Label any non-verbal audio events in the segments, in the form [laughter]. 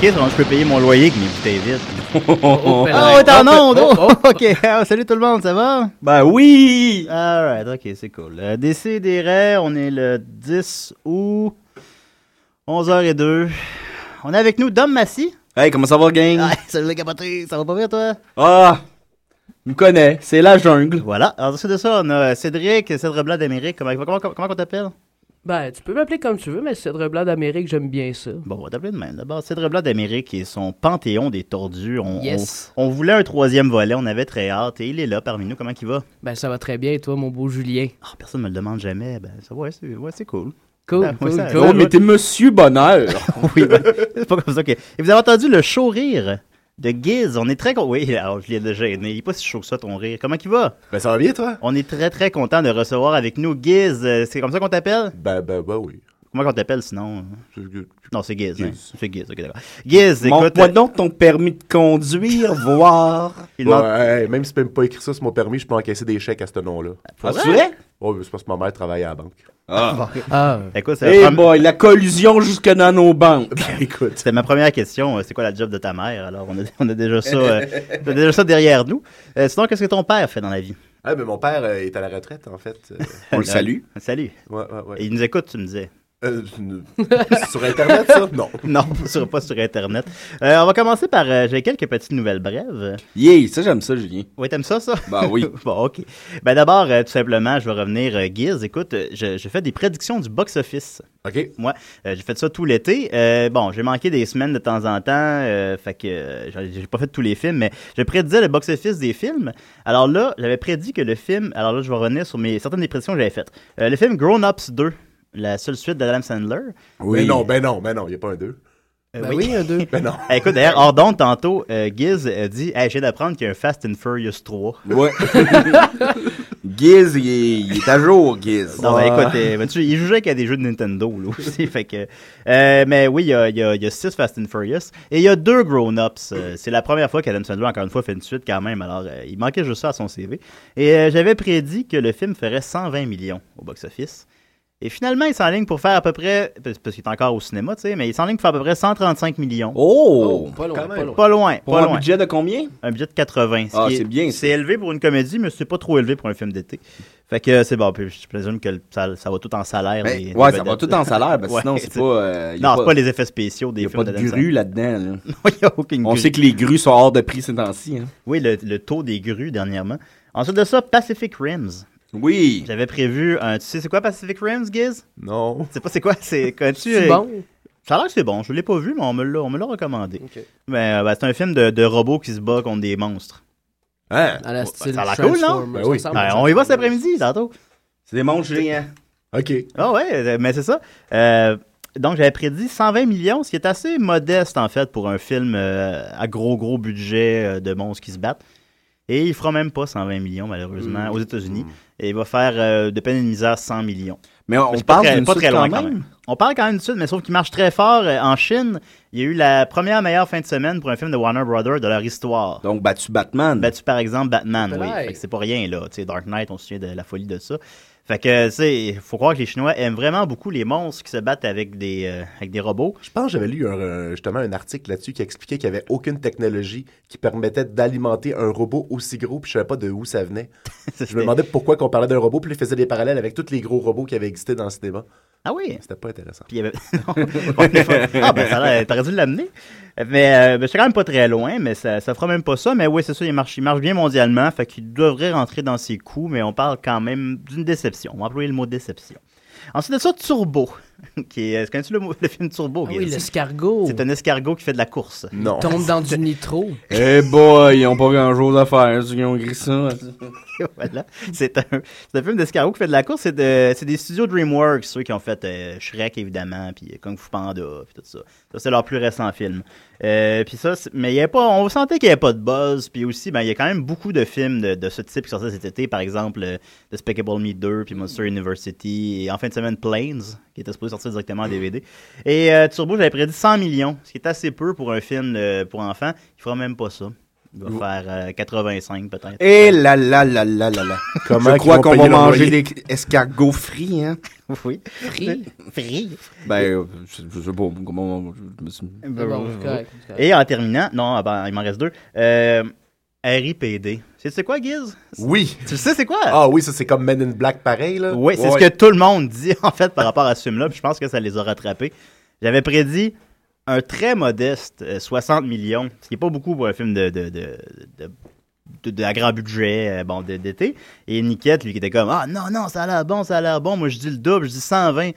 Sinon je peux payer mon loyer avec mes bouteilles vides. Oh, Ah, ouais, t'es en onde! Oh, [laughs] ok, Ah, salut tout le monde, ça va? Ben oui! Alright, ok, c'est cool. Euh, Décidérez, on est le 10 août, 11h02. On est avec nous Dom Massy. Hey, comment ça va, gang? Ah, [laughs] salut les capotés, ça va pas bien toi? Ah! Me connais, c'est la jungle. Voilà, alors ensuite de ça, on a Cédric, Cédric Blanc d'Amérique. Comment, comment, comment, comment on t'appelle? Ben, tu peux m'appeler comme tu veux, mais Cèdre Blanc d'Amérique, j'aime bien ça. Bon, on va t'appeler de même. D'abord, Blanc d'Amérique et son Panthéon des tordus. On, Yes. on, on voulait un troisième volet, on avait très hâte et il est là parmi nous. Comment il va? Ben, ça va très bien, et toi, mon beau Julien? Ah, personne me le demande jamais. Ben, ça, ouais, c'est ouais, cool. Cool, ouais, cool, ça- cool. Oh, mais t'es Monsieur Bonheur. [laughs] oui, ben, c'est pas comme ça que. Et vous avez entendu le chaud rire? De Giz. On est très con- Oui, [laughs] alors, je l'ai déjà gêné. Il est pas si chaud que ça, ton rire. Comment il va? Ben, ça va bien, toi? On est très, très content de recevoir avec nous Giz. Euh, C'est comme ça qu'on t'appelle? Ben, ben, ben, oui. Comment qu'on t'appelle sinon? Non, c'est Giz. hein. C'est Giz, ok, d'accord. Giz, écoute. Montre-moi donc ton permis de conduire, [laughs] voir. Ouais, hey, même si c'est même pas écrit ça sur mon permis, je peux encaisser des chèques à ce nom-là. Ah, tu vrai? Oh, c'est parce que ma mère travaille à la banque. Ah. Ah, Écoute, c'est la Hey prom- boy, la collusion jusque dans nos banques. [laughs] Ben, écoute. C'était ma première question. euh, C'est quoi la job de ta mère? Alors, on a, [laughs] on a déjà ça, euh, on a déjà ça derrière nous. Euh, sinon, qu'est-ce que ton père fait dans la vie? Ah, ben, mon père euh, est à la retraite, en fait. Euh, On le salue. Salut. ouais, ouais, ouais. Et il nous écoute, tu me disais. Euh, [laughs] sur Internet, ça? Non. [laughs] Non, sur, pas sur Internet. Euh, on va commencer par. euh, J'ai quelques petites nouvelles brèves. Yeah, ça j'aime ça, Julien. Oui, t'aimes ça, ça? Ben oui. [laughs] bon, ok. Ben d'abord, euh, tout simplement, je vais revenir, euh, Giz. Écoute, je, je fais des prédictions du box-office. OK. Moi, euh, j'ai fait ça tout l'été. Euh, bon, j'ai manqué des semaines de temps en temps, euh, fait que euh, j'ai j'ai pas fait tous les films, mais je prédisais le box-office des films. Alors là, j'avais prédit que le film, alors là, je vais revenir sur mes certaines des prédictions que j'avais faites. Euh, le film Grown Ups 2, la seule suite d'Adam Sandler. Ben non, ben non, ben non, il n'y a pas un 2. Euh, ben oui, un deux. Ben non. Eh, [laughs] Écoute, d'ailleurs, hors d'onde, tantôt, euh, Giz a dit hey, J'ai d'apprendre qu'il y a un Fast and Furious 3. Ouais. [laughs] Giz, il est, il est à jour, Giz. Non, mais écoute, euh, vois-tu, il jugeait qu'il y a des jeux de Nintendo là aussi. fait que, euh, mais oui, il y a, il y, a, il y a six Fast and Furious et il y a deux Grown-Ups. Euh, c'est la première fois qu'Adam Sandler, encore une fois, fait une suite quand même. Alors, euh, il manquait juste ça à son CV. Et euh, j'avais prédit que le film ferait 120 millions au box-office. Et finalement, il s'enligne pour faire à peu près, parce qu'il est encore au cinéma, tu sais, mais il s'enligne pour faire à peu près 135 millions. Oh! Oh, pas loin, pas loin. Pas loin, Pour pas un loin. budget de combien? Un budget de 80. ce Ah, c'est bien, ça. C'est élevé pour une comédie, mais c'est pas trop élevé pour un film d'été. Fait que c'est bon. Puis je présume que le- ça, ça va tout en salaire. Ben, les- ouais, les ça va tout en salaire, parce que [laughs] sinon c'est c'est- pas. euh, y a Non, c'est pas les effets spéciaux des y a films pas de d'Adam grue là-dedans. là. [laughs] Il n'y a aucune On grue. sait que les grues sont hors de prix ces temps-ci. hein. Oui, le, le taux des grues dernièrement. Ensuite de ça, Pacific Rims. Oui. J'avais prévu un. Tu sais, c'est quoi Pacific Rims, Giz? Non. Tu sais pas c'est quoi? [laughs] C'est. connais-tu, C'est bon? Ça a l'air que c'est bon. Je l'ai pas vu, mais on me l'a, on me l'a recommandé. Ok. Mais euh, ben, c'est un film de, de robots qui se bat contre des monstres. Hein? À la ça style a l'air cool, non? Transformers, Ben ça oui. Ben, on y va cet après-midi, tantôt. C'est des monstres géants. OK. Ah ouais, euh, mais c'est ça. Euh, donc j'avais prédit 120 millions, ce qui est assez modeste en fait pour un film euh, à gros gros budget euh, de monstres qui se battent. Et il fera même pas 120 millions malheureusement aux États-Unis. Et il va faire euh, de peine et de misère 100 millions. Mais on, parle très- d'une pas suite très loin quand quand même. même. On parle quand même du Sud, mais sauf qu'il marche très fort euh, en Chine. Il y a eu la première meilleure fin de semaine pour un film de Warner Brothers de leur histoire. Donc, battu Batman. Battu par exemple Batman, oui. C'est pas rien là. Tu sais, Dark Knight, on se souvient de la folie de ça. Fait que, tu sais, faut croire que les Chinois aiment vraiment beaucoup les monstres qui se battent avec des, euh, avec des robots. Je pense que j'avais lu un- un- justement un article là-dessus qui expliquait qu'il n'y avait aucune technologie qui permettait d'alimenter un robot aussi gros, puis je savais pas de où ça venait. [laughs] Je me demandais pourquoi qu'on parlait d'un robot, puis il faisait des parallèles avec tous les gros robots qui avaient existé dans le cinéma. Ah oui? C'était pas intéressant. Puis il y avait... [laughs] Ah ben ça t'aurais dû l'amener. Mais euh, ben, j'étais quand même pas très loin, mais ça, ça fera même pas ça. Mais oui, c'est ça, il marche, il marche bien mondialement, fait qu'il devrait rentrer dans ses coups, mais on parle quand même d'une déception. On va employer le mot déception. Ensuite de ça, Turbo. [laughs] Qui est, connais-tu le, mot- le film Turbo? Ah oui, l'escargot. C'est un escargot qui fait de la course. Non. Tombe dans du nitro. [laughs] Eh boy, ils ont pas grand chose à faire, ceux qui ont écrit ça. [laughs] voilà. C'est un, film d'escargot qui fait de la course. C'est, de- c'est des studios DreamWorks, ceux qui ont fait euh, Shrek, évidemment, puis Kung Fu Panda, puis tout ça. Ça, c'est leur plus récent film. Euh, puis ça, mais il y avait pas, on sentait qu'il n'y avait pas de buzz. Puis aussi, ben, il y a quand même beaucoup de films de, de ce type qui sortaient cet été. Par exemple, euh, Despicable Me 2, puis Monster University. Et en fin de semaine, Planes, qui était supposé sortir directement en DVD. Et euh, Turbo, j'avais prédit 100 millions, ce qui est assez peu pour un film euh, pour enfants. Il fera même pas ça. Il va faire euh, 85 peut-être. Eh là là là là là là. [laughs] Comment Je crois qu'on va manger des escargots frits, hein? [laughs] Oui. Free. Free. Ben, euh, je, je sais pas comment... je me suis-. Et en terminant, non, ah ben, il m'en reste deux. Euh, RIPD. C'est c'est quoi, Giz? Oui. Tu sais, c'est quoi? Ah oui, ça c'est comme Men in Black pareil, là. Oui, c'est Ouais. ce que tout le monde dit, [laughs] en fait, par rapport à ce film-là. Puis je pense que ça les a rattrapés. J'avais prédit un très modeste euh, 60 millions, ce qui n'est pas beaucoup pour un film de, de, de, de, de- de- à grand budget euh, bon, d'été. Et Niquette, lui, qui était comme Ah non, non, ça a l'air bon, ça a l'air bon. Moi, je dis le double, je dis 120.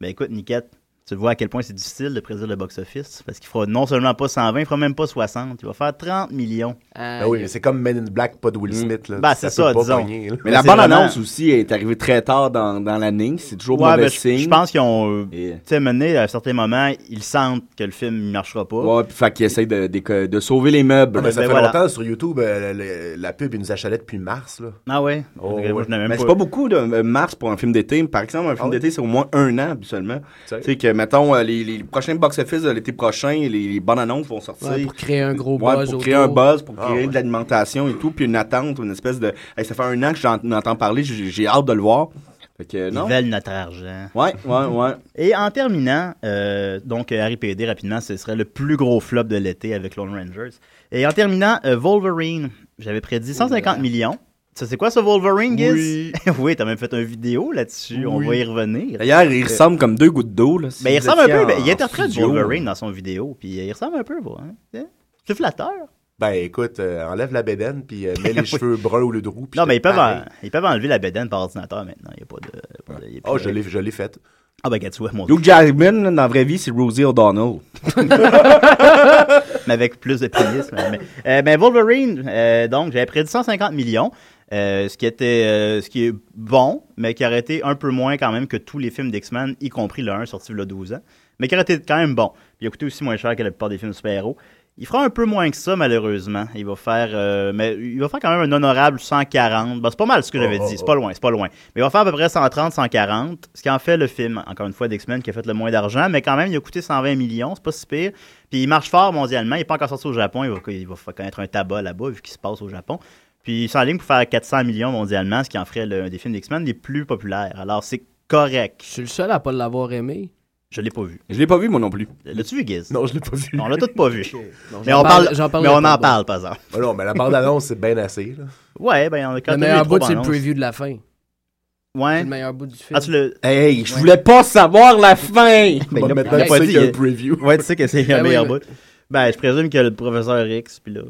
Ben écoute, Niquette, tu vois à quel point c'est difficile de prédire le box-office. Parce qu'il fera non seulement pas 120, il fera même pas 60. Il va faire 30 millions. Ah, Ben oui, mais c'est comme Men in Black, pas de Will Smith, là. Ben, c'est ça, disons. pogner. Mais la bande-annonce vraiment- aussi est arrivée très tard dans, dans l'année. C'est toujours Ouais, mauvais ben, je, signe. je pense qu'ils ont. euh, Tu sais, mené à un certain moment, ils sentent que le film ne marchera pas. Ouais, puis fait qu'ils essayent de, de, de sauver les meubles. Ah, mais ça Ben fait voilà. longtemps sur YouTube, euh, le- la pub, il nous achalait depuis mars, là. Ah ouais? Oh, je même Mais pas- c'est pas beaucoup de euh, mars pour un film d'été. Par exemple, un film Ah d'été, c'est au moins un an, habituellement. Tu sais que, mettons, euh, les, les prochains box-office de l'été prochain, les, les bonnes annonces vont sortir. Ouais, pour créer un gros Ouais, buzz pour créer un buzz, pour Ah, créer ouais. de l'alimentation et tout, puis une attente, une espèce de... Hey, ça fait un an que j'en entends parler, j'ai hâte de le voir. Fait que, Ils veulent notre argent. Ouais, ouais, ouais. [laughs] Et en terminant, euh, donc euh, Harry PD rapidement, ce serait le plus gros flop de l'été avec Lone Rangers. Et en terminant, euh, Wolverine, j'avais prédit 150 millions. Ça, c'est quoi ce Wolverine, Giz? Oui. [laughs] oui, t'as même fait une vidéo là-dessus. On Oui. va y revenir. D'ailleurs, il ressemble comme deux gouttes d'eau, là. si Ben, il ressemble un peu. en- ben, il interprète. Wolverine dans son vidéo. Puis euh, il ressemble un peu, bon, hein? C'est flatteur. Ben écoute, euh, enlève la bédaine, puis euh, mets [laughs] les cheveux bruns de roux. puis Non, mais ils peuvent, pareil. en- ils peuvent enlever la bédaine par ordinateur maintenant. Il n'y a pas de. a Oh, de- je l'ai, je l'ai faite. Ah, ben, tu mon Hugh Jackman, dans la vraie vie, c'est Rosie O'Donnell. [laughs] mais avec plus de pénis. mais, mais, euh, ben, Wolverine, euh, donc, j'avais prédit 150 millions, euh, ce qui était, euh, ce qui est bon, mais qui aurait été un peu moins quand même que tous les films d'X-Men, y compris le 1 sorti il y a 12 ans, mais qui aurait été quand même bon. Puis il a coûté aussi moins cher que la plupart des films de super-héros. Il fera un peu moins que ça, malheureusement. Il va faire, euh, mais il va faire quand même un honorable 140. Ben, c'est pas mal ce que j'avais Oh, dit. oh, C'est pas loin, c'est pas loin. Mais il va faire à peu près 130, 140. Ce qui en fait le film, encore une fois, d'X-Men qui a fait le moins d'argent. Mais quand même, il a coûté 120 millions. C'est pas si pire. Puis il marche fort mondialement. Il n'est pas encore sorti au Japon. Il va, il va connaître un tabac là-bas, vu qu'il se passe au Japon. Puis il s'enligne pour faire 400 millions mondialement, ce qui en ferait le- un des films d'X-Men les plus populaires. Alors c'est correct. Je suis le seul à pas l'avoir aimé. Je l'ai pas vu. Je l'ai pas vu, moi non plus. L'as-tu vu, Giz? Non, je l'ai pas vu. On l'a tous pas vu. Non, Mais j'en on parle- parle, j'en mais on pas, en parle, par exemple. Non, mais la bande-annonce, c'est bien assez, là. Ouais, ben, on- quand Le meilleur bout, c'est le preview de la fin. C'est Ouais. le meilleur bout du film. Ah, tu le. Hey, je Ouais. voulais pas savoir la fin! [laughs] Ben, Bon, il l'a- maintenant, tu sais qu'il y a un preview. Ouais, tu sais que c'est le Ben meilleur mais- bout. Ben, je présume que le professeur X, puis là.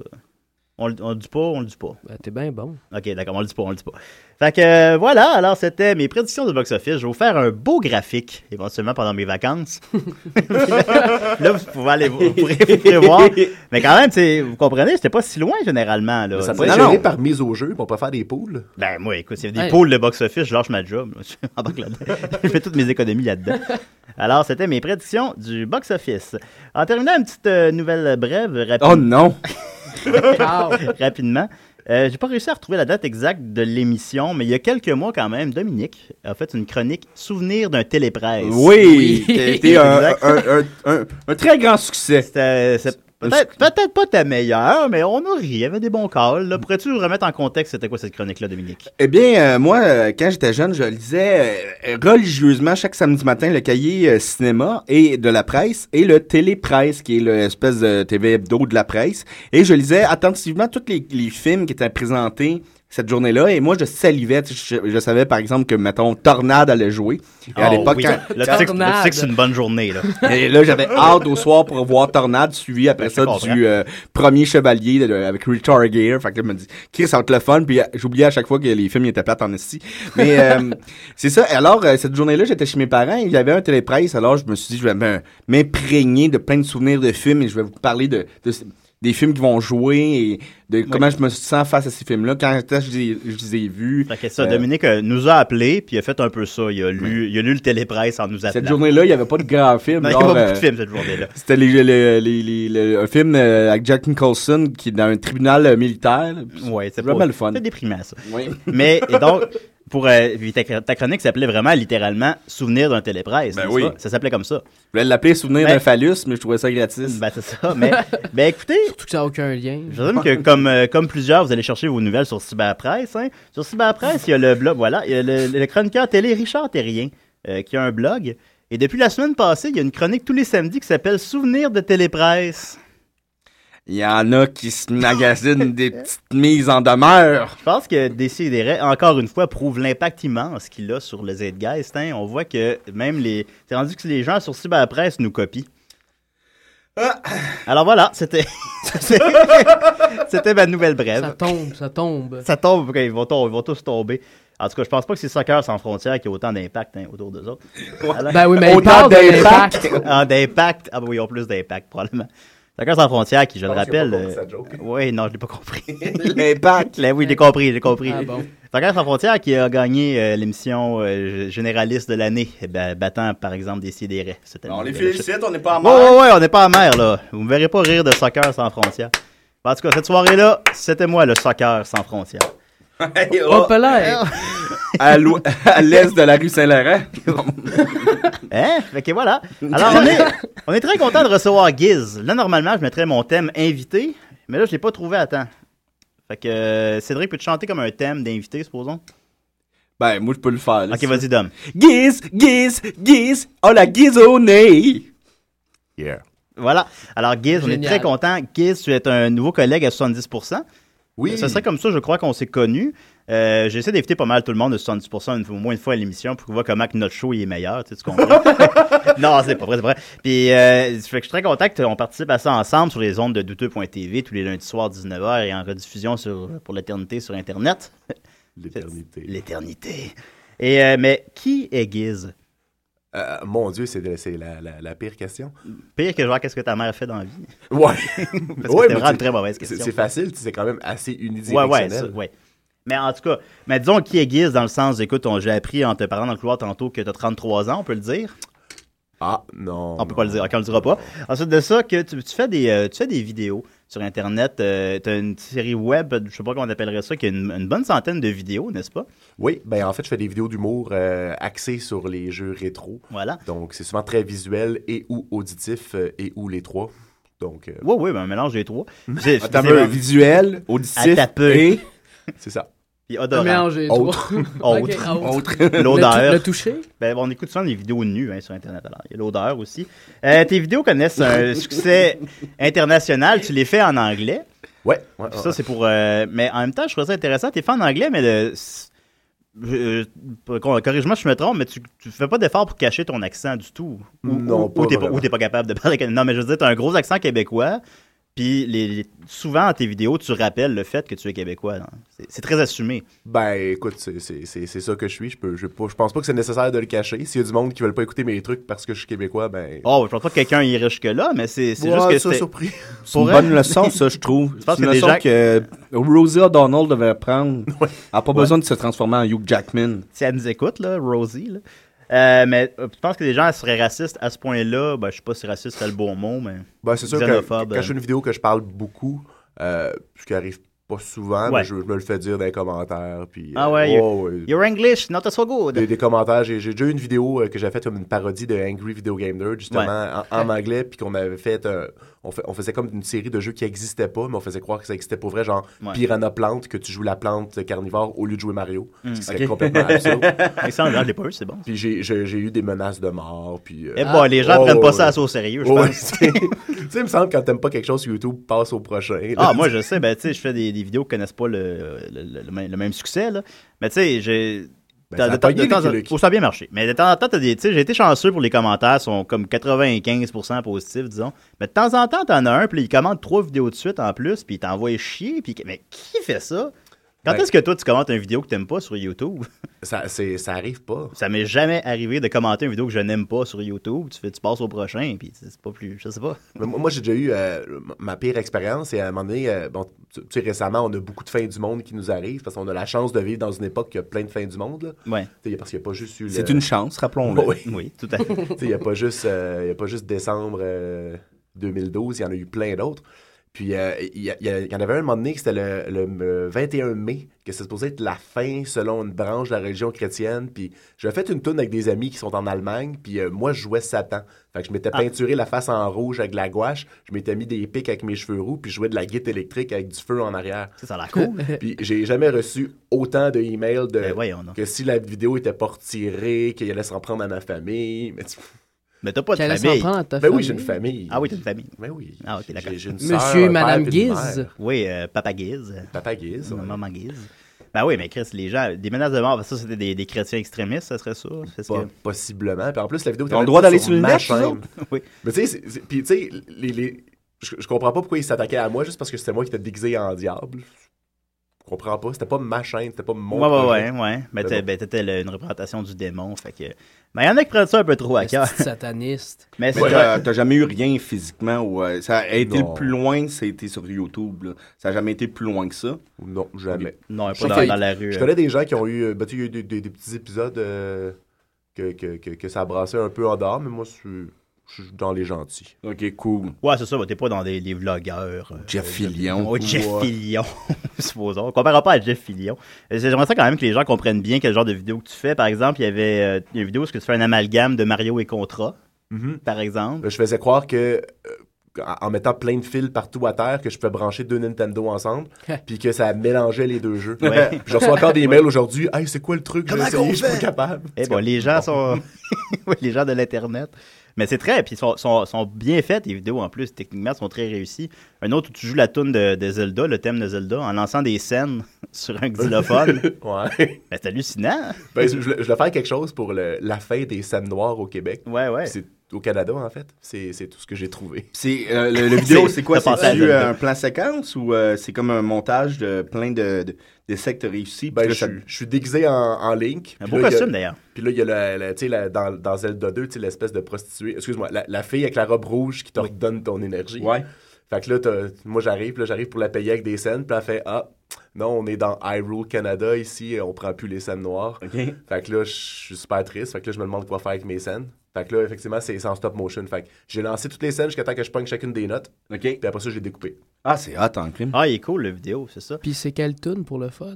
On, le- on le dit pas, on le dit pas. Ben, t'es bien bon. Ok, d'accord, on le dit pas, on le dit pas. Fait que euh, voilà, alors c'était mes prédictions de box-office. Je vais vous faire un beau graphique, éventuellement pendant mes vacances. [laughs] là, vous pouvez aller vous pourrez vous prévoir. Mais quand même, vous comprenez, c'était pas si loin généralement. Là. Ça fait non, non. par mise au jeu, on peut faire des poules. Ben moi, écoute, s'il y a des Hey. pôles de box-office, je lâche ma job. [laughs] je fais toutes mes économies là-dedans. Alors, c'était mes prédictions du box-office. En terminant, une petite euh, nouvelle brève, rapide, Oh non! [laughs] [laughs] Rapidement. Euh, J'ai pas réussi à retrouver la date exacte de l'émission, mais il y a quelques mois quand même, Dominique a fait une chronique Souvenir d'un télépresse. Oui, Oui. c'était [laughs] un, un, un, un, un très grand succès. C'était c'est peut-être pas ta meilleure, mais on a ri. Il y avait des bons calls. là. Pourrais-tu remettre en contexte c'était quoi cette chronique-là, Dominique? Eh bien, euh, moi, euh, quand j'étais jeune, je lisais euh, religieusement chaque samedi matin le cahier cinéma et de la presse et le télépresse, qui est l'espèce de TV hebdo de la presse. Et je lisais attentivement tous les, les films qui étaient présentés cette journée-là. Et moi, je salivais. Je, je savais, par exemple, que, mettons, Tornade allait jouer. Et à Oh, l'époque, oui. quand- sais que- c'est une bonne journée. Là. [laughs] Et là, j'avais hâte au soir pour voir Tornade, suivi après ça du euh, premier chevalier de- avec Richard Gere. Fait que là, je me dis, Chris, ça va être le fun. Puis euh, j'oubliais à chaque fois que les films étaient plates en esti. Mais euh, [laughs] c'est ça. Alors, euh, cette journée-là, j'étais chez mes parents il y avait un télépresse. Alors, je me suis dit, je vais m'im- m'imprégner de plein de souvenirs de films et je vais vous parler de, de- des films qui vont jouer et de comment je me sens face à ces films-là. Quand je les, je les ai vus. Fait que ça, Euh, Dominique euh, nous a appelé puis il a fait un peu ça. Il a lu, il a lu le télépresse en nous appelant. Cette journée-là, il n'y avait pas de grand film. [laughs] Non, il y a genre, pas beaucoup euh, de films cette journée-là. C'était les, les, les, un film euh, avec Jack Nicholson qui est dans un tribunal euh, militaire. Ouais, c'est vraiment pas- le fun. C'est déprimant, ça. Oui. Mais, et donc, [laughs] pour, euh, puis ta, ta chronique s'appelait vraiment littéralement Souvenir d'un télépresse. Ben oui. pas? Ça s'appelait comme ça. Je voulais l'appeler Souvenir Mais- d'un phallus, mais je trouvais ça gratis. Ben, c'est ça. Mais, [laughs] ben, écoutez, Surtout que ça n'a aucun lien. je que comme, euh, comme plusieurs, vous allez chercher vos nouvelles sur Cyberpresse. Hein. Sur Cyberpresse, il y a le blog, voilà, il y a le, le chroniqueur télé Richard Terrien euh, qui a un blog. Et depuis la semaine passée, il y a une chronique tous les samedis qui s'appelle Souvenir de télépresse. Il y en a qui se [laughs] magasinent des petites mises en demeure. Je pense que Décideret, encore une fois, prouve l'impact immense qu'il a sur le Zeitgeist. Hein. On voit que même les. C'est rendu que les gens sur Cyberpresse nous copient. Alors voilà, c'était. [laughs] c'était- ma nouvelle brève. Ça tombe, ça tombe. Ça tombe, ils, vont tom- ils vont tous tomber. En tout cas, je pense pas que c'est Soccer sans frontières qui a autant d'impact hein, autour d'eux autres. Alors- Ben oui, mais il Autant d'impact. Ah, d'impact. Ah, bah oui, ils ont plus d'impact, probablement. Soccer sans frontières qui, je le rappelle. pas compris sa joke. [laughs] Oui, non, je l'ai pas compris. [laughs] L'impact. Là, oui, j'ai compris, j'ai compris. Ah bon. Soccer sans frontières qui a gagné euh, l'émission euh, généraliste de l'année, eh ben, battant par exemple des sidérés. On les félicite, on n'est pas en Ouais, ouais, ouais, on n'est pas en mer, là. Vous me verrez pas rire de soccer sans frontières. En tout cas, cette soirée-là, c'était moi le soccer sans frontières. Hey, oh, Hop là! [laughs] à l'est de la rue Saint-Laurent. [laughs] Hein? Fait que voilà. Alors, on est, on est très content de recevoir Giz. Là, normalement, je mettrais mon thème invité, mais là, je l'ai pas trouvé à temps. Fait que euh, Cédric, peux-tu chanter comme un thème d'invité, supposons? Ben, moi, je peux le faire. là. Ok, vas-y, Dom. Guise, guise, guise, oh la guise au nez. Yeah. Voilà. Alors, Giz, on est très content. Giz, tu es un nouveau collègue à 70%. Oui. Ce serait comme ça, je crois qu'on s'est connus. Euh, J'essaie d'éviter pas mal tout le monde de 70% une, au moins une fois à l'émission pour voir comment que notre show il est meilleur, tu, sais, tu comprends? [laughs] non, c'est pas vrai, c'est vrai. Puis, euh, fait que je suis très content qu'on participe à ça ensemble sur les ondes de douteux.tv tous les lundis soirs 19h et en rediffusion sur, pour l'éternité sur Internet. L'éternité. [laughs] L'éternité. Et, euh, mais qui est Giz? Euh, mon Dieu, c'est la, la, la pire question. Pire que genre, qu'est-ce que ta mère fait dans la vie? [laughs] Ouais. [laughs] Parce que Ouais, c'est vraiment une très mauvaise question. c'est facile, c'est quand même assez Ouais, unidirectionnel. ouais, ça, ouais. Mais en tout cas, mais disons qui est Giz dans le sens, écoute, j'ai appris en te parlant dans le couloir tantôt que tu as 33 ans, on peut le dire? Ah, non. On peut pas le dire, on le dira pas. Ensuite de ça, que tu, tu fais des, euh, tu fais des vidéos sur Internet. euh, tu as une série web, je sais pas comment on appellerait ça, qui a une, une bonne centaine de vidéos, n'est-ce pas? Oui, ben en fait, je fais des vidéos d'humour euh, axées sur les jeux rétro. Voilà. Donc, c'est souvent très visuel et ou auditif euh, et ou les trois. Donc, euh, Oui, oui, ben, un mélange des trois. [laughs] Attends, vraiment- visuel, auditif et c'est ça. Puis odorant. [laughs] Autre. Autre. L'odeur. le toucher? Ben, on écoute souvent des vidéos nues hein, sur Internet. Alors, il y a l'odeur aussi. Euh, tes vidéos connaissent un [laughs] succès international. Tu les fais en anglais. Ouais. ouais, Puis ouais. ça, c'est pour. euh, mais en même temps, je trouve ça intéressant. Tu es fait en anglais, mais le. je- euh, Corrige-moi si je me trompe, mais tu, tu fais pas d'effort pour cacher ton accent du tout. Ou, Non, ou- pas ou t'es pas, vraiment. ou t'es pas capable de parler. Non, mais je veux dire, t'as un gros accent québécois. Puis les, les- souvent dans tes vidéos, tu rappelles le fait que tu es québécois. non? C'est- C'est très assumé. Ben, écoute, c'est- c'est c'est- c'est ça que je suis. Je, peux, je, pas- je pense pas que c'est nécessaire de le cacher. S'il y a du monde qui veulent pas écouter mes trucs parce que je suis québécois, ben. Oh, je pense pas que quelqu'un irait jusque-là, mais c'est c'est Ouais, juste que ça, c'était- surpris. [laughs] C'est une bonne leçon, ça, je trouve. Je pense C'est une que des leçon gens- que Rosie O'Donnell devait prendre. Elle n'a pas Ouais. besoin de se transformer en Hugh Jackman. si elle nous écoute, là, Rosie. Là. Euh, mais euh, tu penses que les gens seraient racistes à ce point-là? Ben, je sais pas si raciste c'est le bon mot, mais. Ben, c'est sûr que quand je fais euh. une vidéo que je parle beaucoup, euh, ce qui arrive Pas souvent, Ouais. mais je, je me le fais dire dans les commentaires. Puis, Ah euh, ouais, oh, ouais. Your English, not so good. Des, des commentaires. J'ai déjà eu une vidéo euh, que j'ai faite comme une parodie de Angry Video Game Nerd, justement, Ouais. en, en [laughs] anglais, puis qu'on avait fait, euh, on fait. On faisait comme une série de jeux qui n'existaient pas, mais on faisait croire que ça existait pour vrai, genre Ouais. Piranha Plante, que tu joues la plante carnivore au lieu de jouer Mario. Mm. Ce qui serait complètement [laughs] absurde. Mais ça, je l'ai pas eu, c'est bon. Puis j'ai- eu des menaces de mort, puis. euh, Eh bon, les gens Oh, prennent pas ça assez au sérieux, je pense. [laughs] tu sais, il me semble que quand t'aimes pas quelque chose sur YouTube, passe au prochain. là. Ah, moi, je sais, ben, tu sais, je fais des, des vidéos qui connaissent pas le, le, le- le même- succès, là. Mais tu sais, j'ai. Ben, de temps- de temps oh, ça a bien marché. Mais de temps en temps, t'as des. Tu sais, j'ai été chanceux pour les commentaires, sont comme 95% positifs, disons. Mais de temps en temps, t'en as un, puis il commande trois vidéos de suite en plus, puis il t'envoie chier, puis. Mais qui fait ça? Quand est-ce que toi, tu commentes une vidéo que t'aimes pas sur YouTube? [laughs] Ça, c'est- ça arrive pas. Ça m'est jamais arrivé de commenter une vidéo que je n'aime pas sur YouTube. Tu fais, tu passes au prochain, puis c'est pas plus. Je sais pas. Mais moi, j'ai déjà eu euh, ma pire expérience. Et à un moment donné, euh, bon, tu tu sais, récemment, on a beaucoup de fins du monde qui nous arrivent parce qu'on a la chance de vivre dans une époque qui a plein de fins du monde. Là. Ouais. Tu sais, Parce qu'il n'y a pas juste eu. le- C'est une chance, rappelons-le. [laughs] Oui. Oui, tout à fait. Tu sais, Il n'y a, pas juste, euh, il y a pas juste décembre euh, 2012, il y en a eu plein d'autres. Puis euh, il y, en avait un moment donné que c'était le, le, euh, 21 mai, que c'est supposé être la fin selon une branche de la religion chrétienne. Puis j'avais fait une tourne avec des amis qui sont en Allemagne, puis euh, moi je jouais Satan. Fait que je m'étais Ah. peinturé la face en rouge avec de la gouache, je m'étais mis des pics avec mes cheveux roux, puis je jouais de la guitare électrique avec du feu en arrière. Ça, ça a l'air cool. Puis j'ai jamais reçu autant de emails de Ben voyons que si la vidéo était pas retirée, qu'il allait s'en prendre à ma famille. Mais tu- Mais t'as pas de Qu'elle s'en famille. prendre à ta Ben oui, famille. j'ai une famille. Ah oui, t'as une famille. Ben oui. Ah, ok, d'accord. J'ai- j'ai une Monsieur et un Madame père, puis une Guise. mère. Oui, euh, Papa Guise. Papa Guise. ouais. Maman Guise. Ben oui, mais Chris, les gens, des menaces de mort, ça c'était des, des chrétiens extrémistes, ça serait ça? Pas- que... Possiblement. Puis en plus, la vidéo Ils ont le était droit d'aller sur le net, eux autres? Oui. Mais tu sais, c'est- c'est- puis tu sais, les, les- je, je comprends pas pourquoi ils s'attaquaient à moi juste parce que c'était moi qui étais déguisé en diable. Je comprends pas. C'était pas ma chaîne, c'était pas mon Ouais, ouais, projet. ouais, ouais. Mais C'est bon. ben, t'étais le- une représentation du démon, fait que... Mais il y en a qui prennent ça un peu trop à cœur. sataniste? [laughs] Mais c'est Mais t'as t'as jamais eu rien physiquement ou euh, ça a été Non. le plus loin, ça a été sur YouTube. Là. Ça a jamais été plus loin que ça? Non, jamais. Non, pas dans, dans la rue. Je euh. connais des gens qui ont eu, euh, ben, tu sais, il y a eu des, des- des petits épisodes euh, que, que, que, que ça a brassé un peu en dehors, mais moi, je suis- je suis dans les gentils. Ok, cool. Ouais, c'est ça, t'es pas dans des, les vlogueurs. euh, Jeff euh, Fillion. Ouais, Jeff. Fillion, [laughs] supposons. On comparera pas à Jeff Fillion. Euh, c'est- J'aimerais ça quand même que les gens comprennent bien quel genre de vidéo que tu fais. Par exemple, il y avait euh, une vidéo où tu fais un amalgame de Mario et Contra, par exemple. Euh, Je faisais croire que, euh, en mettant plein de fils partout à terre, que je pouvais brancher deux Nintendo ensemble, puis que ça mélangeait les deux jeux. Ouais. Je reçois encore des mails aujourd'hui. Hey, c'est quoi le truc? J'ai essayé, je suis pas capable. Eh bon, les gens sont. [laughs] Les gens de l'Internet. Mais c'est très. Puis ils sont, sont, sont bien faites, les vidéos en plus. Techniquement, sont très réussies. Un autre où tu joues la tune de, de Zelda, le thème de Zelda, en lançant des scènes [laughs] sur un xylophone. [laughs] Ouais. ben, c'est hallucinant. Ben, je, je voulais faire quelque chose pour le- la fin des scènes noires au Québec. Ouais, ouais. C'est au Canada, en fait. C'est c'est tout ce que j'ai trouvé. C'est euh, le, le vidéo, [laughs] c'est quoi? C'est Zelda. un plan séquence ou euh, c'est comme un montage de plein de, de d'essais que t'as réussi? Ben, là, je, ça- je suis déguisé en, en Link. Un beau là, costume, d'ailleurs. Puis là, il y a la, la- la- dans, dans Zelda 2, tu sais, l'espèce de prostituée. Excuse-moi, la, la fille avec la robe rouge qui te redonne ton énergie. Ouais. Fait que là, moi, j'arrive, là, j'arrive pour la payer avec des scènes. Puis elle fait Ah, non, on est dans Hyrule Canada ici, on prend plus les scènes noires. OK. Fait que là, je suis super triste. Fait que là, je me demande quoi faire avec mes scènes. Fait que là, effectivement, c'est en stop motion. Fait que j'ai lancé toutes les scènes jusqu'à temps que je pogne chacune des notes. OK. Puis après ça, j'ai découpé. Ah, c'est hot en crime. Ah, il est cool, le vidéo, c'est ça. Puis c'est quelle tune pour le fun?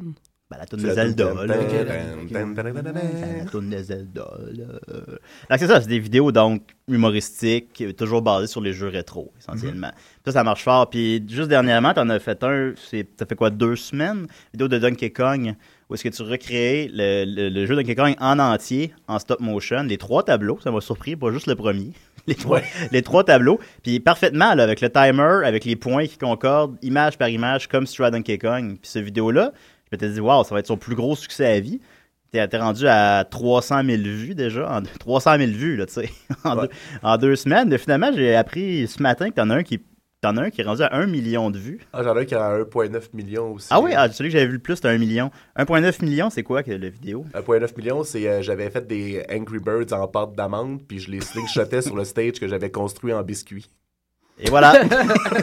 Ben, la tune de Zelda, là. La tune de Zelda, là. Donc, c'est ça, c'est des vidéos, donc, humoristiques, toujours basées sur les jeux rétro, essentiellement. Ça, ça marche fort. Puis, juste dernièrement, t'en as fait un, c'est, ça fait quoi, deux semaines? Vidéo de Donkey Kong, où est-ce que tu recréais le, le, le jeu Donkey Kong en entier, en stop motion, les trois tableaux, ça m'a surpris, pas juste le premier. [laughs] Les trois, les trois tableaux, puis parfaitement, là, avec le timer, avec les points qui concordent, image par image, comme si tu jouais à Donkey Kong. Puis, cette vidéo-là, je m'étais dit, waouh, ça va être son plus gros succès à vie. T'es t'es rendu à 300 000 vues déjà. En, 300 000 vues, là, tu sais, [laughs] en, Ouais. en deux semaines. Mais finalement, j'ai appris ce matin que t'en as un qui t'en as un qui est rendu à 1 million de vues. Ah, j'en ai un qui a 1,9 million aussi. Ah oui, ah, celui que j'avais vu le plus, c'était 1 million. 1,9 million, c'est quoi que la vidéo? 1,9 million, c'est euh, j'avais fait des Angry Birds en pâte d'amande, puis je les slingshotais [laughs] sur le stage que j'avais construit en biscuit. Et voilà.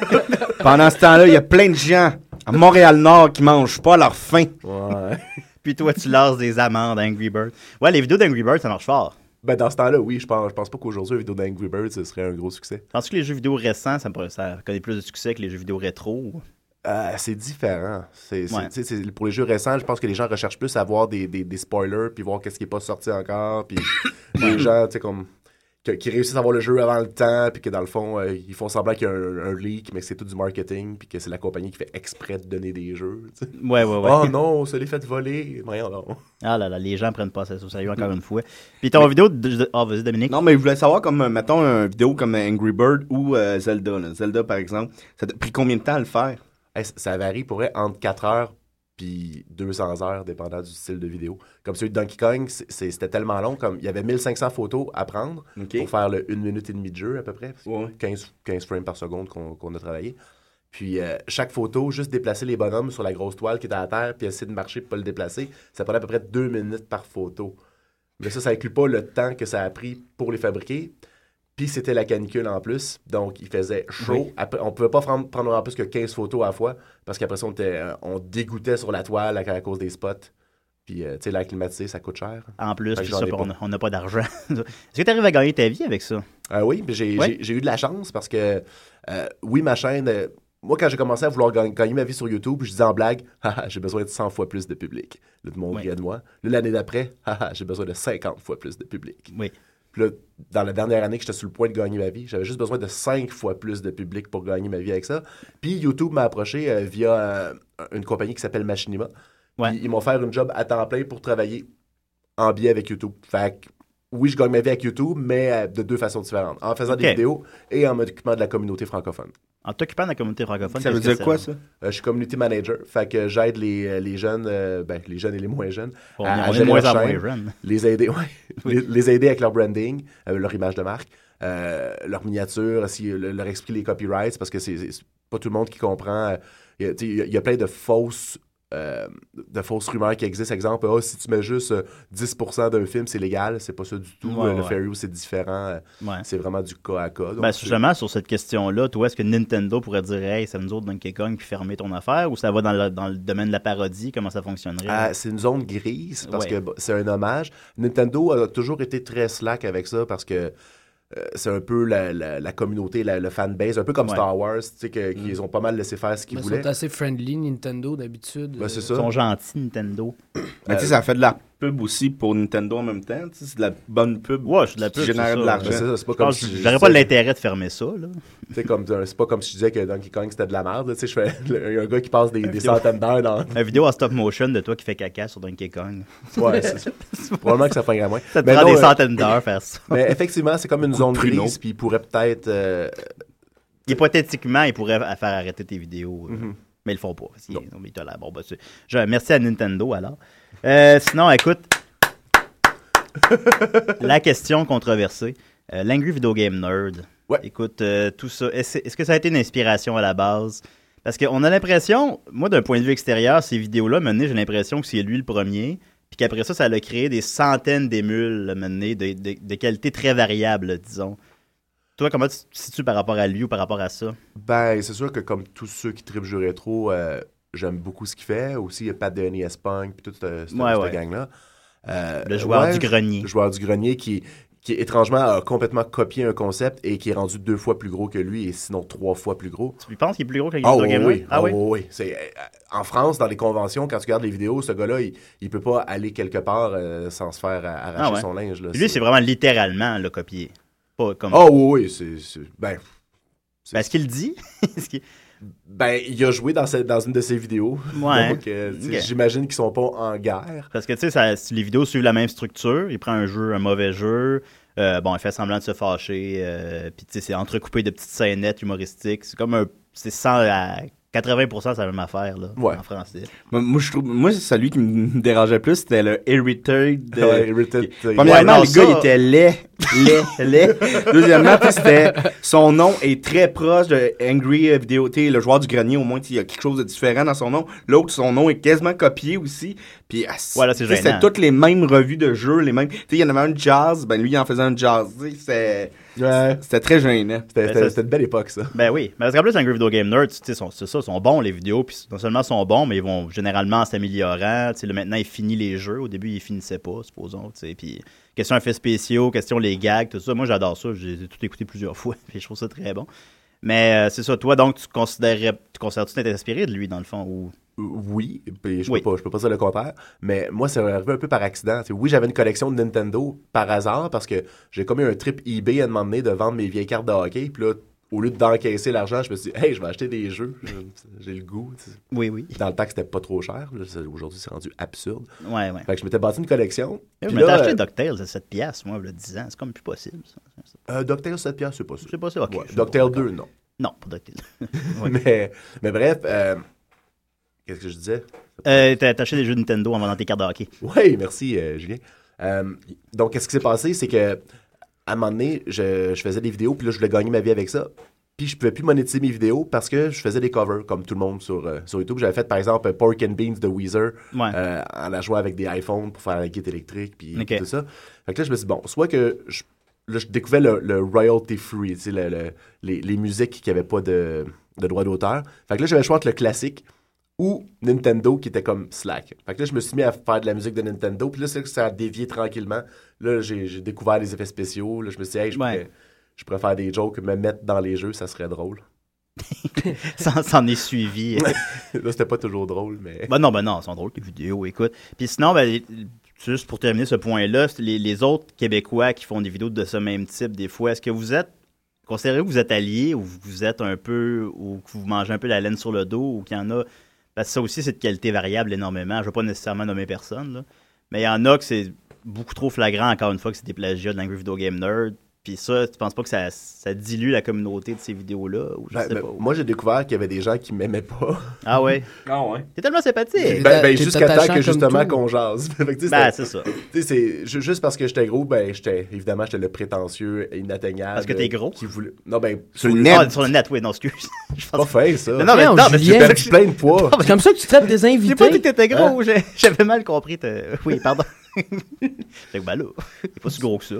[laughs] Pendant ce temps-là, il y a plein de gens à Montréal-Nord qui mangent pas leur faim. Ouais. [laughs] Puis toi, tu lances des amendes Angry Bird. Ouais, les vidéos d'Angry Bird, ça marche fort. ben, dans ce temps-là, oui, je pense, je pense pas qu'aujourd'hui, une vidéo d'Angry Birds, ce serait un gros succès. Penses-tu que les jeux vidéo récents, ça, pourrait- ça connaît plus de succès que les jeux vidéo rétro? Euh, c'est différent. C'est, Ouais. pour les jeux récents, je pense que les gens recherchent plus à voir des, des, des spoilers, puis voir qu'est-ce qui est pas sorti encore, puis [coughs] les gens, tu sais, comme que- qui réussissent à voir le jeu avant le temps, puis que dans le fond, euh, ils font semblant qu'il y a un, un leak, mais que c'est tout du marketing, puis que c'est la compagnie qui fait exprès de donner des jeux. tu sais. Ouais, ouais, ouais. Oh non, ça les fait voler. Voyons donc. Ah là là, les gens prennent pas ça au sérieux encore une fois. Puis ton vidéo de... de- Ah, vas-y, Dominique. Non, mais je voulais savoir, comme, euh, mettons, une vidéo comme Angry Bird ou euh, Zelda. là. Zelda, par exemple, ça t'a pris combien de temps à le faire? Hey, ça- varie pour vrai entre 4 heures puis 200 heures, dépendant du style de vidéo. Comme celui de Donkey Kong, c'était tellement long, comme il y avait 1500 photos à prendre pour faire le 1 minute et demie de jeu à peu près. Ouais. 15, 15 frames par seconde qu'on qu'on a travaillé. Puis euh, chaque photo, juste déplacer les bonhommes sur la grosse toile qui était à terre, puis essayer de marcher pour pas le déplacer, ça prenait à peu près 2 minutes par photo. Mais ça, ça inclut pas le temps que ça a pris pour les fabriquer. Puis c'était la canicule en plus, donc il faisait chaud. Oui. Après, on pouvait pas prendre, en plus que 15 photos à la fois, parce qu'après ça, on, était, euh, on dégoûtait sur la toile à, à cause des spots. Puis, euh, tu sais, l'air climatisé, ça coûte cher. En plus, puis ça, on n'a pas d'argent. [laughs] Est-ce que tu arrives à gagner ta vie avec ça? Euh, oui, j'ai eu de la chance parce que, euh, oui, ma chaîne, moi, quand j'ai commencé à vouloir gagner, ma vie sur YouTube, je disais en blague, Haha, j'ai besoin de 100 fois plus de public. Là, tout le monde riait de moi. L'année d'après, Haha, j'ai besoin de 50 fois plus de public. Oui. Puis là, dans la dernière année que j'étais sur le point de gagner ma vie, j'avais juste besoin de 5 fois plus de public pour gagner ma vie avec ça. Puis YouTube m'a approché euh, via euh, une compagnie qui s'appelle Machinima. Ouais. Puis ils m'ont offert une job à temps plein pour travailler en biais avec YouTube. Fait que, oui, je gagne ma vie avec YouTube, mais euh, de deux façons différentes. En faisant des vidéos et en m'occupant de la communauté francophone. En t'occupant de la communauté francophone, Ça veut dire quoi, ça? Euh, je suis community manager. Fait que j'aide les, euh, les jeunes, euh, ben, les jeunes et les moins jeunes, à- gérer moins leur en moins chaîne. jeune. les aider, ouais, [laughs] Oui. les, les aider avec leur branding, euh, leur image de marque, leur miniature, si, le- leur expliquer les copyrights, parce que c'est pas tout le monde qui comprend. y a- il y a plein de fausses, euh, de fausses rumeurs qui existent. Exemple, Ah, si tu mets juste euh, 10% d'un film, c'est légal. C'est pas ça du tout. Ouais, Euh, le ouais. fair use, c'est différent. Euh, Ouais. C'est vraiment du cas à cas. Donc, Ben, justement, sur cette question-là, toi, est-ce que Nintendo pourrait dire, hey, c'est nous autres Donkey Kong, puis fermer ton affaire, ou ça va dans le, dans le domaine de la parodie, comment ça fonctionnerait? Ah, c'est une zone grise parce que bah, c'est un hommage. Nintendo a toujours été très slack avec ça parce que euh, c'est un peu la, la- la communauté, la, le fanbase, un peu comme Ouais. Star Wars, tu sais, que- qu'ils ont pas mal laissé faire ce qu'ils Ils voulaient. sont assez friendly, Nintendo, d'habitude. Ben, c'est Euh, ça. Ils sont gentils, Nintendo. Mais tu sais, ça fait de la pub aussi pour Nintendo en même temps. Tu sais, C'est de la bonne pub. Ouais, c'est de la qui pub, génère c'est de ça. l'argent. Ben, c'est ça, c'est pas Je comme si J'aurais pas l'intérêt de fermer ça, sais, comme c'est pas comme si je disais que Donkey Kong c'était de la merde. Tu sais, je fais il y a un gars qui passe des, des centaines d'heures dans. Une vidéo en stop motion de toi qui fait caca sur Donkey Kong. Ouais, c'est ça. [laughs] Probablement que ça ferait moins. Ça te Mais prend non, des euh, centaines d'heures faire ça. Mais effectivement, c'est comme une zone grise, puis il pourrait peut-être. euh, Hypothétiquement, ils pourraient faire arrêter tes vidéos. euh, Mhm. Mais ils le font pas. qu'ils- non, mais ils tolèrent. Bon, bah, c'est- je- merci à Nintendo alors. Euh, sinon, écoute. [laughs] la question controversée. Euh, L'Angry Video Game Nerd. Ouais. Écoute, euh, tout ça. Est-ce que ça a été une inspiration à la base? Parce qu'on a l'impression, moi d'un point de vue extérieur, ces vidéos-là, maintenant, j'ai l'impression que c'est lui le premier. Puis qu'après ça, ça a créé des centaines d'émules, maintenant, de, de, de qualité très variable, disons. Toi, comment tu te situes par rapport à lui ou par rapport à ça? Ben, c'est sûr que comme tous ceux qui tripent jeu rétro, euh, j'aime beaucoup ce qu'il fait. Aussi, il y a Pat de NES Punk, puis toute cette, cette- Ouais, cette ouais. gang-là. Euh, Le joueur ouais, du grenier. Le joueur du grenier qui, qui, étrangement, a complètement copié un concept et qui est rendu deux fois plus gros que lui, et sinon trois fois plus gros. Tu penses qu'il est plus gros que oui, oui, Nerd? Ah ah oui? oui, oui. C'est, euh, en France, dans les conventions, quand tu regardes les vidéos, ce gars-là, il, il peut pas aller quelque part euh, sans se faire arracher Ah son linge. Là. Lui, c'est vraiment littéralement le copier. Pas comme. Ah oui, oui, c'est... c'est- Ben, Ben, est-ce qu'il dit? [laughs] Ben, il a joué dans, ce- dans une de ses vidéos. Ouais. Donc, euh, j'imagine qu'ils sont pas en guerre. Parce que, tu sais, les vidéos suivent la même structure. Il prend un jeu, un mauvais jeu. euh, bon, il fait semblant de se fâcher. euh, puis, tu sais, c'est entrecoupé de petites scénettes humoristiques. C'est comme un. C'est 100 à 80%, c'est la même affaire, là. Ouais. En français. Moi, moi, je trouve, moi, celui qui me [laughs] dérangeait plus, c'était le Heritage de... Ouais, Irritated, Premièrement, Ouais, non, le gars, ça- il était laid, [laughs] laid, laid. Deuxièmement, c'était, son nom est très proche de Angry Video, le joueur du grenier, au moins, il y a quelque chose de différent dans son nom. L'autre, son nom est quasiment copié aussi. Puis, ah, Ouais, là, c'est c'était toutes les mêmes revues de jeux, les mêmes, tu sais, il y en avait un jazz, ben lui, il en faisait un jazz, c'était, Ouais. très gênant. C'était Ben, c'était- une belle époque, ça. Ben oui, mais parce qu'en plus, un Video Game Nerd, tu sais, sont- c'est ça, sont bons les vidéos, puis non seulement sont bons, mais ils vont généralement en s'améliorant. Tu sais, là, maintenant, ils finissent les jeux. Au début, ils finissaient pas, supposons. Tu sais, puis question effets spéciaux, question les gags, tout ça. Moi, j'adore ça. J'ai tout écouté plusieurs [laughs] fois, puis je trouve ça très bon. Mais euh, c'est ça, toi, donc, tu considérais, tu considères-tu t'être inspiré de lui, dans le fond, ou... Oui, puis je, Oui. Peux pas, je peux pas dire le contraire, mais moi, c'est arrivé un peu par accident. Oui, j'avais une collection de Nintendo par hasard parce que j'ai comme eu un trip eBay à un moment donné de vendre mes vieilles cartes de hockey, puis là, au lieu d'encaisser l'argent, je me suis dit, hey, je vais acheter des jeux, Je- j'ai le goût. Oui, oui. Dans le temps, que c'était pas trop cher. Aujourd'hui, c'est rendu absurde. Ouais, ouais. Fait que je m'étais bâti une collection. Je m'étais acheté euh, DuckTales à 7 piastres, moi, il y a 10 ans. C'est comme plus possible, ça. euh, DuckTales 7 piastres, c'est pas sûr. C'est pas ça, ok. Ouais, je sais DuckTales pas. 2, non. Non, pas DuckTales. [laughs] Ouais. [laughs] mais, mais bref, euh, qu'est-ce que je disais? Euh, t'as acheté des jeux Nintendo en vendant tes cartes de hockey. Oui, merci, euh, Julien. Euh, donc, qu'est-ce qui s'est passé? C'est que à un moment donné, je, je faisais des vidéos, puis là, je voulais gagner ma vie avec ça. Puis je pouvais plus monétiser mes vidéos parce que je faisais des covers, comme tout le monde sur, sur YouTube. J'avais fait, par exemple, Pork and Beans de Weezer, Ouais. en la jouant avec des iPhones pour faire la guide électrique, puis tout ça. Fait que là, je me suis dit, bon, soit que je, là, je découvrais le, le royalty free, tu sais, le- le- les, les musiques qui n'avaient pas de, de droit d'auteur. Fait que là, j'avais le choix entre le classique ou Nintendo qui était comme Slack. Fait que là, je me suis mis à faire de la musique de Nintendo. Puis là, c'est là que ça a dévié tranquillement. Là, j'ai découvert les effets spéciaux. Là, je me suis dit, hey, je Ouais. pourrais, je pourrais faire des jokes, me mettre dans les jeux, ça serait drôle. [laughs] Ça s'en est suivi. [laughs] là, c'était pas toujours drôle, mais. Ben non, ben non, elles sont drôles, les vidéos, écoute. Puis sinon, ben, juste pour terminer ce point-là, c'est les, les autres Québécois qui font des vidéos de ce même type, des fois, est-ce que vous êtes, considérez-vous que vous êtes alliés ou vous êtes un peu, ou que vous mangez un peu la laine sur le dos, ou qu'il y en a, parce que ça aussi, c'est de qualité variable énormément. Je ne veux pas nécessairement nommer personne, mais il y en a que c'est beaucoup trop flagrant, encore une fois, que c'est des plagiats de Game Nerd. Puis ça, tu penses pas que ça, ça dilue la communauté de ces vidéos-là? Ou je Ben, sais ben, pas. moi, j'ai découvert qu'il y avait des gens qui m'aimaient pas. Ah ouais? [laughs] Ah ouais. T'es tellement sympathique! Ben, ben, jusqu'à temps que justement qu'on jase. [laughs] Fait que, Ben, c'est ça. Tu sais, c'est ju- juste parce que j'étais gros, ben, j'étais, évidemment, j'étais le prétentieux, inatteignable. Parce que t'es gros? Qui voulait... Non, ben, Sur le net. Ah, sur le net, oui, non, excuse. [laughs] Je pas fin, ça. Non, non, mais, Voyons, non, mais. J'ai perdu plein de poids. C'est comme ça que tu traites des j'ai invités. pas dit que t'étais gros, j'ai- j'avais mal compris. Oui, pardon. Fait que, ben là, t'es pas si gros que ça.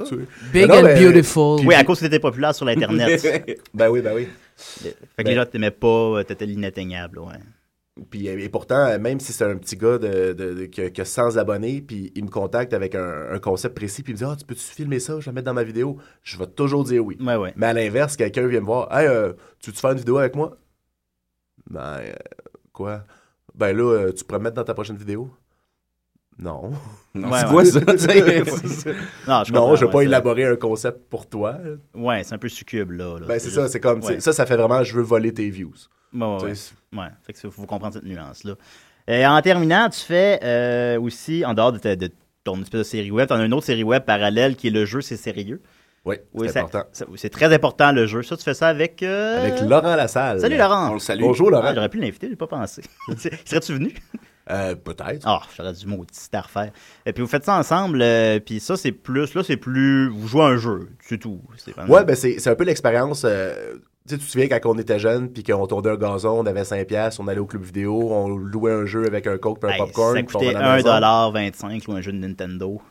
Big Non, and beautiful. Oui, à cause que t'étais populaire sur l'Internet. fait [laughs] ben oui, ben oui. que Ben- les gens t'aimaient pas, t'étais l'inatteignable, ouais. Puis, et pourtant, même si c'est un petit gars de, de- de- qui, a, qui a 100 abonnés, puis il me contacte avec un, un concept précis, puis il me dit Ah, tu peux-tu filmer ça? Je vais le mettre dans ma vidéo. Je vais toujours dire oui. Ouais, ouais. Mais à l'inverse, quelqu'un vient me voir Hey, euh, tu veux-tu faire une vidéo avec moi Ben, euh, quoi? Ben là, euh, tu pourrais me mettre dans ta prochaine vidéo? Non. Non, Ouais, c'est ouais. quoi ça? [laughs] Non, je je vais ouais, pas élaborer un concept pour toi. Ouais, c'est un peu succube, là. là. Ben, c'est ça, juste- c'est comme, ouais. ça, ça fait vraiment, je veux voler tes views. Ouais, ouais, Tu ouais. sais, Ouais, fait que ça, faut comprendre cette nuance-là. Euh, en terminant, tu fais euh, aussi, en dehors de, ta- de ton espèce de série web, tu as une autre série web parallèle qui est le jeu, c'est sérieux. Oui, Oui, c'est important. c'est très important le jeu. Ça, tu fais ça avec. euh, Avec Laurent Lassalle. Salut Laurent. On le salue. Bonjour Laurent. Ah, J'aurais pu l'inviter, j'ai pas pensé. [laughs] Serais-tu venu? Euh, Peut-être. Ah, j'aurais dû maudit à refaire. Et puis vous faites ça ensemble, euh, puis ça c'est plus, là c'est plus, vous jouez à un jeu, c'est tout. Vraiment- Ouais, ben c'est c'est un peu l'expérience. euh, tu sais, tu te souviens quand on était jeune, puis qu'on tournait un gazon, on avait 5 piastres, on allait au club vidéo, on louait un jeu avec un coke et un Hey, popcorn. ça puis coûtait allait à la maison. 1,25$ ou un jeu de Nintendo.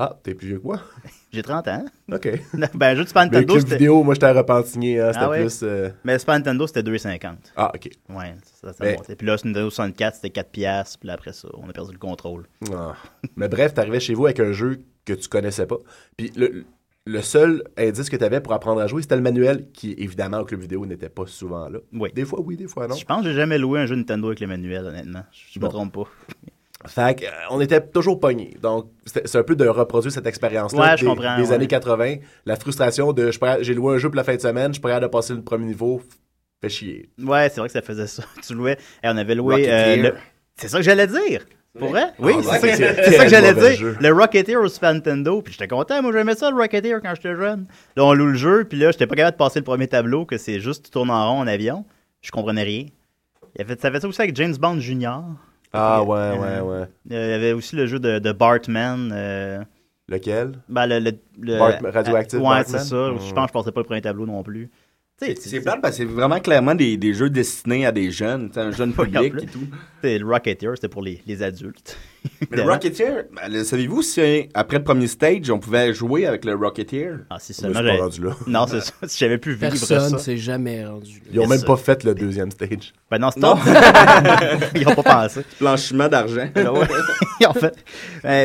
Ah, t'es plus vieux que moi? [laughs] J'ai 30 ans. OK. [laughs] ben, un jeu de Super Mais Nintendo, c'était. vidéo, moi, j'étais à Repentigny, hein, c'était Ah ouais? plus... euh, Mais Super Nintendo, c'était 2,50$. Ah, OK. Ouais, ça, ça Mais- montait. Puis là, Nintendo 64, c'était 4$, piastres, puis là, après ça, on a perdu le contrôle. Ah. Mais bref, t'arrivais chez vous avec un jeu que tu connaissais pas. Puis le, le seul indice que t'avais pour apprendre à jouer, c'était le manuel, qui, évidemment, au club vidéo, n'était pas souvent là. Oui. Des fois, oui, des fois, non. Je pense que j'ai jamais loué un jeu Nintendo avec le manuel, honnêtement. Je me Bon. trompe pas. Fait euh, on était toujours pognés. Donc, c'est un peu de reproduire cette expérience-là Ouais, des, des ouais. années 80. La frustration de j'ai loué un jeu pour la fin de semaine, je suis prêt à de passer le premier niveau, fait chier. Ouais, c'est vrai que ça faisait ça. [laughs] Tu louais. On avait loué. Euh, le- C'est ça que j'allais dire. Pour vrai? Oui, Ah, c'est ça ça que [laughs] j'allais dire. jeu. Le Rocketeer au Super Nintendo. Puis j'étais content. Moi, j'aimais ça, le Rocketeer, quand j'étais jeune. Là, on loue le jeu. Puis là, j'étais pas capable de passer le premier tableau, que c'est juste tu tournes en rond en avion. Je comprenais rien. Il a fait, ça fait ça aussi avec James Bond Jr. Ah, ouais, Euh, ouais, ouais. Euh, Il y avait aussi le jeu de, de Bartman. euh, Lequel? ben, le, le, le- Bart- Radioactive Ouais, Bartman? c'est ça. Je pense que je passais pas le premier tableau non plus. Tu sais, C'est plate parce que c'est vraiment clairement des, des jeux destinés à des jeunes, un jeune [laughs] public et tout. c'est- le Rocketeer, c'était pour les, les adultes. [laughs] Mais le. Rocketeer, ben, le- savez-vous si après le premier stage, on pouvait jouer avec le Rocketeer? Ah, seulement suis pas rendu là. [laughs] Non, c'est ça. Si j'avais pu vivre Personne ça. s'est jamais rendu. là. Ils ont même pas fait le deuxième stage. Ben non, c'est Non. [laughs] Ils ont pas pensé. Blanchiment d'argent. Ouais. en fait.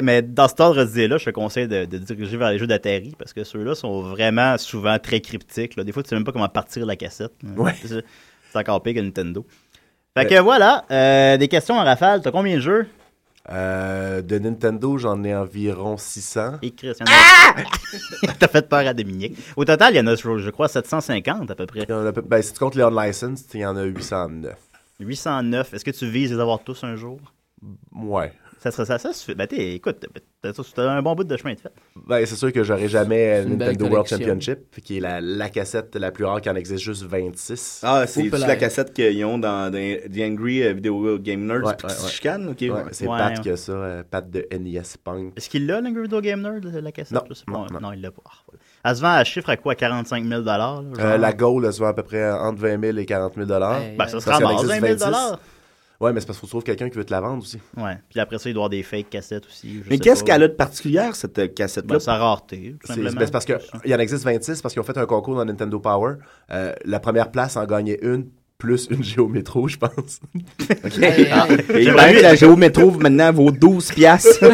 Mais dans cet ordre d'idée-là, je te conseille de, de diriger vers les jeux d'Atari parce que ceux-là sont vraiment souvent très cryptiques. là. Des fois, tu sais même pas comment partir la cassette. Ouais. C'est c'est encore pire que Nintendo. Fait que voilà, euh, des questions en rafale. T'as combien de jeux? Euh, de Nintendo, j'en ai environ 600. Et Chris, il y en a- [laughs] T'as fait peur à Dominique. Au total, il y en a, je crois, 750 à peu près. A Ben, si tu comptes les unlicensed, il y en a 809. 809. Est-ce que tu vises les avoir tous un jour? Ouais. Ça serait ça, ça se fait. Ben, t'es- écoute, t'as t'as un bon bout de chemin de fait. Ben, c'est sûr que j'aurai jamais Nintendo World. Championship, qui est la, la cassette la plus rare qui en existe juste 26. Ah, c'est la cassette qu'ils ont dans, dans The Angry euh, Video Game Nerds. Ouais, ouais, ouais. chicanes, c'est Ouais, Pat a ça, euh, Pat de NES Punk. Est-ce qu'il l'a, le Video Game Nerd, la cassette? Non, pas. non, non, non. il l'a pas. Ah. Elle se vend à chiffre à quoi? 45 000 là, genre? Euh, la Goal, elle se vend à peu près entre 20 000 et 40 000 dollars. Ouais. Ben, ça se ramasse, 20 existe 000 26. Ouais, mais c'est parce qu'il faut trouver quelqu'un qui veut te la vendre aussi. Ouais. Puis après ça, il doit y avoir des fake cassettes aussi. je Mais qu'est-ce qu'elle a de particulière, cette euh, cassette-là? Ben, sa rareté, tout C'est simplement. c'est ben, parce que il en existe 26 parce qu'ils ont fait un concours dans Nintendo Power. Euh, la première place en gagnait une plus une Géométro, je pense. [laughs] Ok. Ah. Et la Géométro maintenant vaut 12 piastres. [laughs]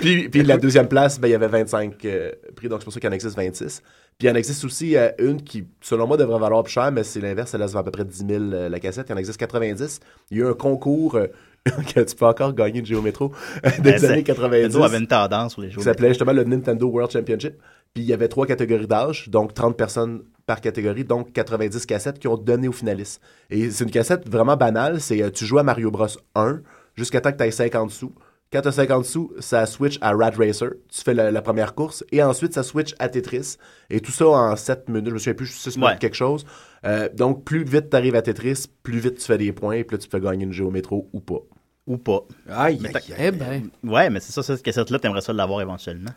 puis, puis la deuxième place, ben, il y avait 25 euh, prix, donc c'est pour ça qu'il en existe 26. Puis il en existe aussi euh, une qui, selon moi, devrait valoir plus cher, mais c'est l'inverse, elle se vend à peu près 10 000 euh, la cassette. Il en existe 90. Il y a eu un concours euh, [laughs] que tu peux encore gagner de Géométro des Ben, années 90. Nintendo avait une tendance sur les jeux. qui s'appelait justement le Nintendo World Championship. Puis il y avait trois catégories d'âge, donc 30 personnes par catégorie, donc 90 cassettes qui ont donné aux finalistes. Et c'est une cassette vraiment banale, c'est tu joues à Mario Bros 1 jusqu'à temps que tu aies 50 sous. Quand tu as 50 sous, ça switch à Rad Racer. Tu fais la, la première course et ensuite ça switch à Tetris. Et tout ça en 7 minutes, je me souviens plus, 6 minutes Ouais. quelque chose. Euh, donc plus vite tu arrives à Tetris, plus vite tu fais des points et puis là tu peux gagner une géométro ou pas. Ou pas. Aïe. Eh ben, Ouais, mais c'est ça, cette cassette-là, t'aimerais ça l'avoir éventuellement.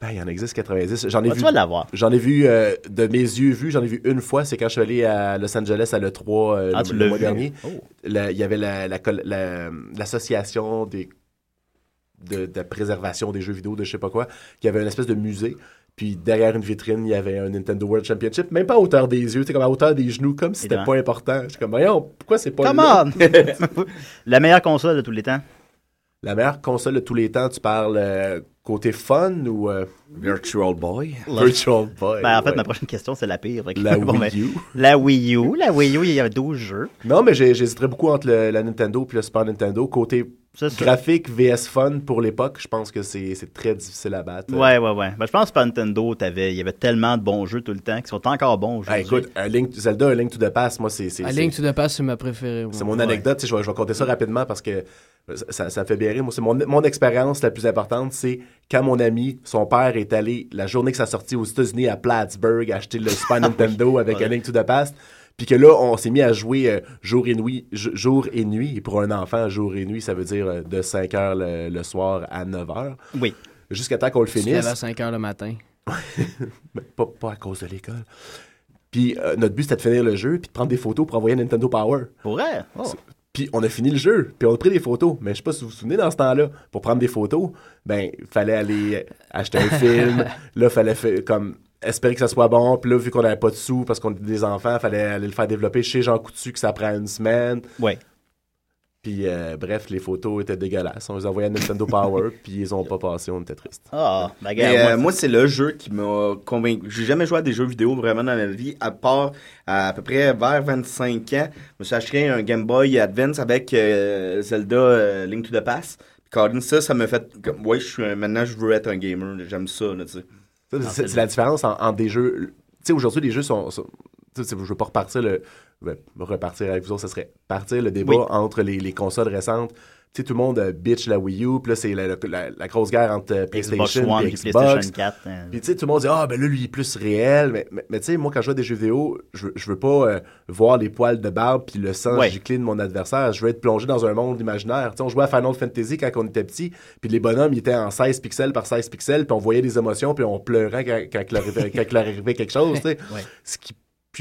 Ben, il y en existe 90. J'en ai vu tu vas l'avoir? J'en ai vu, euh, de mes yeux vus, j'en ai vu une fois, c'est quand je suis allé à Los Angeles à l'E3 euh, Ah, le, mois vu? dernier. Oh. Il y avait la- la col- la- l'association des de, de préservation des jeux vidéo, de je sais pas quoi, qui avait une espèce de musée. Puis derrière une vitrine, il y avait un Nintendo World Championship, même pas à hauteur des yeux, comme à hauteur des genoux, comme si c'était pas important. Je suis comme, voyons, pourquoi c'est pas Come on! [laughs] La meilleure console de tous les temps. La meilleure console de tous les temps, tu parles euh, côté fun ou euh, Virtual Boy? Virtual Boy? Ben, en fait, ouais. ma prochaine question, c'est la pire. La [laughs] bon, Wii ben, U. La Wii U. La Wii U, il y avait 12 jeux. Non, mais j'hésiterais beaucoup entre le- la Nintendo et le Super Nintendo. Côté graphique VS Fun pour l'époque, je pense que c'est c'est très difficile à battre. Ouais, ouais, ouais. Ben, je pense que Super Nintendo, t'avais- il y avait tellement de bons jeux tout le temps qui sont encore bons aujourd'hui. écoute, un Link, Zelda, un Link to the Past, moi, c'est c'est- A c'est- Link to the Past, c'est ma préférée. c'est mon anecdote. Je vais, je vais compter ça rapidement parce que ça, ça me fait bien rire. Moi, c'est mon, mon expérience la plus importante, c'est quand mon ami, son père, est allé la journée que ça sortit aux États-Unis à Plattsburgh acheter le Super [laughs] Nintendo avec un Link to the Past. Puis que là, on s'est mis à jouer euh, jour et nuit, jo- jour et nuit. Et pour un enfant, jour et nuit, ça veut dire euh, de 5 heures le, le soir à 9 heures. Oui. Jusqu'à temps qu'on le finisse. à 5 h le matin. Mais [laughs] pas, pas à cause de l'école. Puis euh, notre but, c'était de finir le jeu puis de prendre des photos pour envoyer à Nintendo Power. Pour vrai? Oh. Puis on a fini le jeu, puis on a pris des photos. Mais je sais pas si vous vous souvenez, dans ce temps-là, pour prendre des photos, ben, fallait aller acheter un film. [laughs] là, fallait faire comme espérer que ça soit bon. Puis là, vu qu'on n'avait pas de sous parce qu'on était des enfants, fallait aller le faire développer chez Jean Coutu, que ça prend une semaine. Ouais. Puis euh, bref, les photos étaient dégueulasses. On les envoyait à Nintendo Power, [laughs] puis ils ont pas passé, on était tristes. Ah, regarde, euh, moi, c'est le jeu qui m'a convaincu. J'ai jamais joué à des jeux vidéo vraiment dans ma vie, à part à, à peu près vers 25 ans. Je me suis acheté un Game Boy Advance avec euh, Zelda euh, Link to the Past. Puis ça, ça m'a fait. comme, Ouais, je suis un- maintenant, je veux être un gamer. J'aime ça, là, tu sais. Ça, c'est- la différence en- entre des jeux. Tu sais, aujourd'hui, les jeux sont. sont- je veux pas repartir le. ben, repartir avec vous autres, ça serait partir le débat Oui. entre les, les consoles récentes. Tu sais, tout le monde euh, bitch la Wii U, puis là, c'est la, la- la grosse guerre entre Xbox PlayStation One et Xbox. PlayStation 4. hein. Puis tu sais, tout le monde dit Ah, ben là, lui, il est plus réel. Mais, mais, mais tu sais, moi, quand je à des jeux vidéo, je, je veux pas euh, voir les poils de barbe puis le sang Ouais. gicler de mon adversaire. Je veux être plongé dans un monde imaginaire. Tu sais, on jouait à Final Fantasy quand on était petit, puis les bonhommes, ils étaient en 16 pixels par 16 pixels, puis on voyait des émotions, puis on pleurait quand, quand, leur arrivait- quand il leur arrivait quelque chose, tu sais. [laughs] Ouais. Ce qui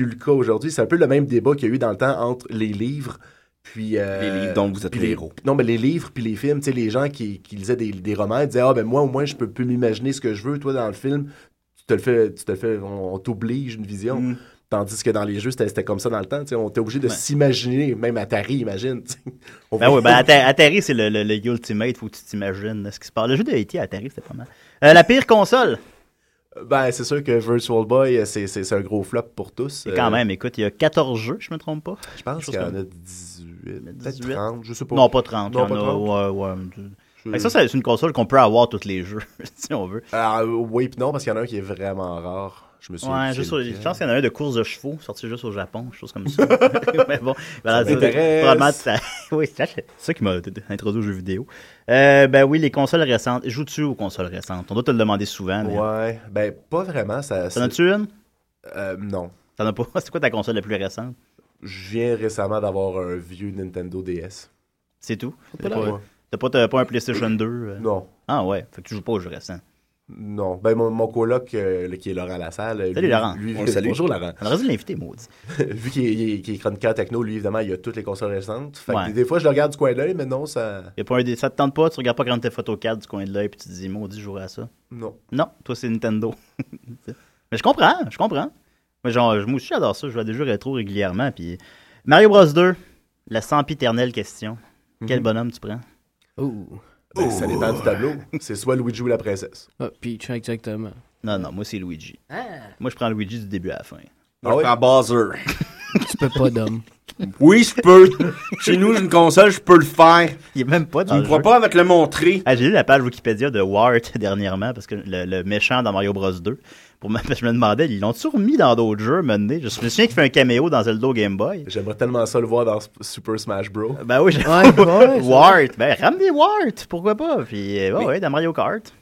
plus le cas aujourd'hui. C'est un peu le même débat qu'il y a eu dans le temps entre les livres Puis, euh, Les livres dont vous êtes les héros. Non, mais les livres puis les films, tu sais, les gens qui, qui lisaient des, des romans ils disaient Ah, ben moi, au moins, je peux, peux m'imaginer ce que je veux. Toi, dans le film, tu te le fais, tu te le fais on, on t'oblige une vision. Mm. Tandis que dans les jeux, c'était c'était comme ça dans le temps. tu sais, On était obligé de s'imaginer, même Atari, imagine. On Ben oui, ben Atari, c'est le, le, le Ultimate, faut que tu t'imagines ce qui se passe. Le jeu de E.T. Atari, c'était pas mal. Euh, la pire console, Ben, c'est sûr que Virtual Boy, c'est c'est- un gros flop pour tous. c'est quand Euh, même, écoute, il y a 14 jeux, je me trompe pas. Je pense qu'il y en a 18, peut-être 18. 30, je sais pas. Non, pas 30. Non, il y en pas a- 30. ouais, ouais. Je- Fait que ça, c'est une console qu'on peut avoir tous les jeux, [laughs] si on veut. Ah, oui, puis non, parce qu'il y en a un qui est vraiment rare. Je me suis Ouais, juste je pense qu'il y en a un de course de chevaux, sorti juste au Japon, chose comme ça. [laughs] Mais bon, voilà, Ça probablement, ça... [laughs] oui, ça, c'est ça qui m'a introduit aux jeux vidéo. Euh, ben oui, les consoles récentes. Joues-tu aux consoles récentes? On doit te le demander souvent. mais- Ouais, ben pas vraiment. Ça, T'en as-tu une? Euh, non. T'en as pas? [laughs] C'est quoi ta console la plus récente? Je viens récemment d'avoir un vieux Nintendo DS. C'est tout? T'as pas, t'as pas, pas un PlayStation 2? euh? Non. Ah ouais, fait que tu joues pas aux jeux récents. Non. Ben, mon, mon coloc, euh, le- qui est Laurent Lassalle. Salut, lui, Laurent. Lui, On le salue. Bonjour, Laurent. On aurait dû l'inviter, maudit. [laughs] Vu qu'il est, est chroniqueur techno, lui, évidemment, il a toutes les consoles récentes. Fait que Ouais. des, des fois, je le regarde du coin de l'œil, mais non, ça. Y a pas un Ça te tente pas, tu regardes pas Grand Theft Auto 4 du coin de l'œil puis tu te dis, maudit, je jouerai à ça. Non. Non, toi, c'est Nintendo. [laughs] Mais je comprends, je comprends. Moi, genre, moi aussi, j'adore ça. Je joue à des jeux rétro régulièrement. Puis Mario Bros 2, la sempiternelle question. Quel Mhm. bonhomme tu prends? Ouh. Ben, ça dépend du tableau. C'est soit Luigi ou la princesse. Ah, Peach, exactement. Non, non, moi, c'est Luigi. Ah. Moi, je prends Luigi du début à la fin. Moi, Ah je prends Bowser. tu peux pas, d'homme. [laughs] Oui, je peux. Chez nous, j'ai une console, je peux le faire. Il est même pas Tu dans me le crois jeu. pas avec le montrer. Ah, j'ai lu la page Wikipédia de Wart dernièrement parce que le, le méchant dans Mario Bros 2. Pour me, [laughs] je me demandais, ils l'ont-tu remis dans d'autres jeux, mené? Je me souviens qu'il fait un caméo dans Zelda Game Boy. J'aimerais tellement ça le voir dans Super Smash Bros. Ben oui, j'ai Ouais, [laughs] ouais, Wart. Ben, ramenez Wart, pourquoi pas? Puis, euh, ouais, dans Mario Kart.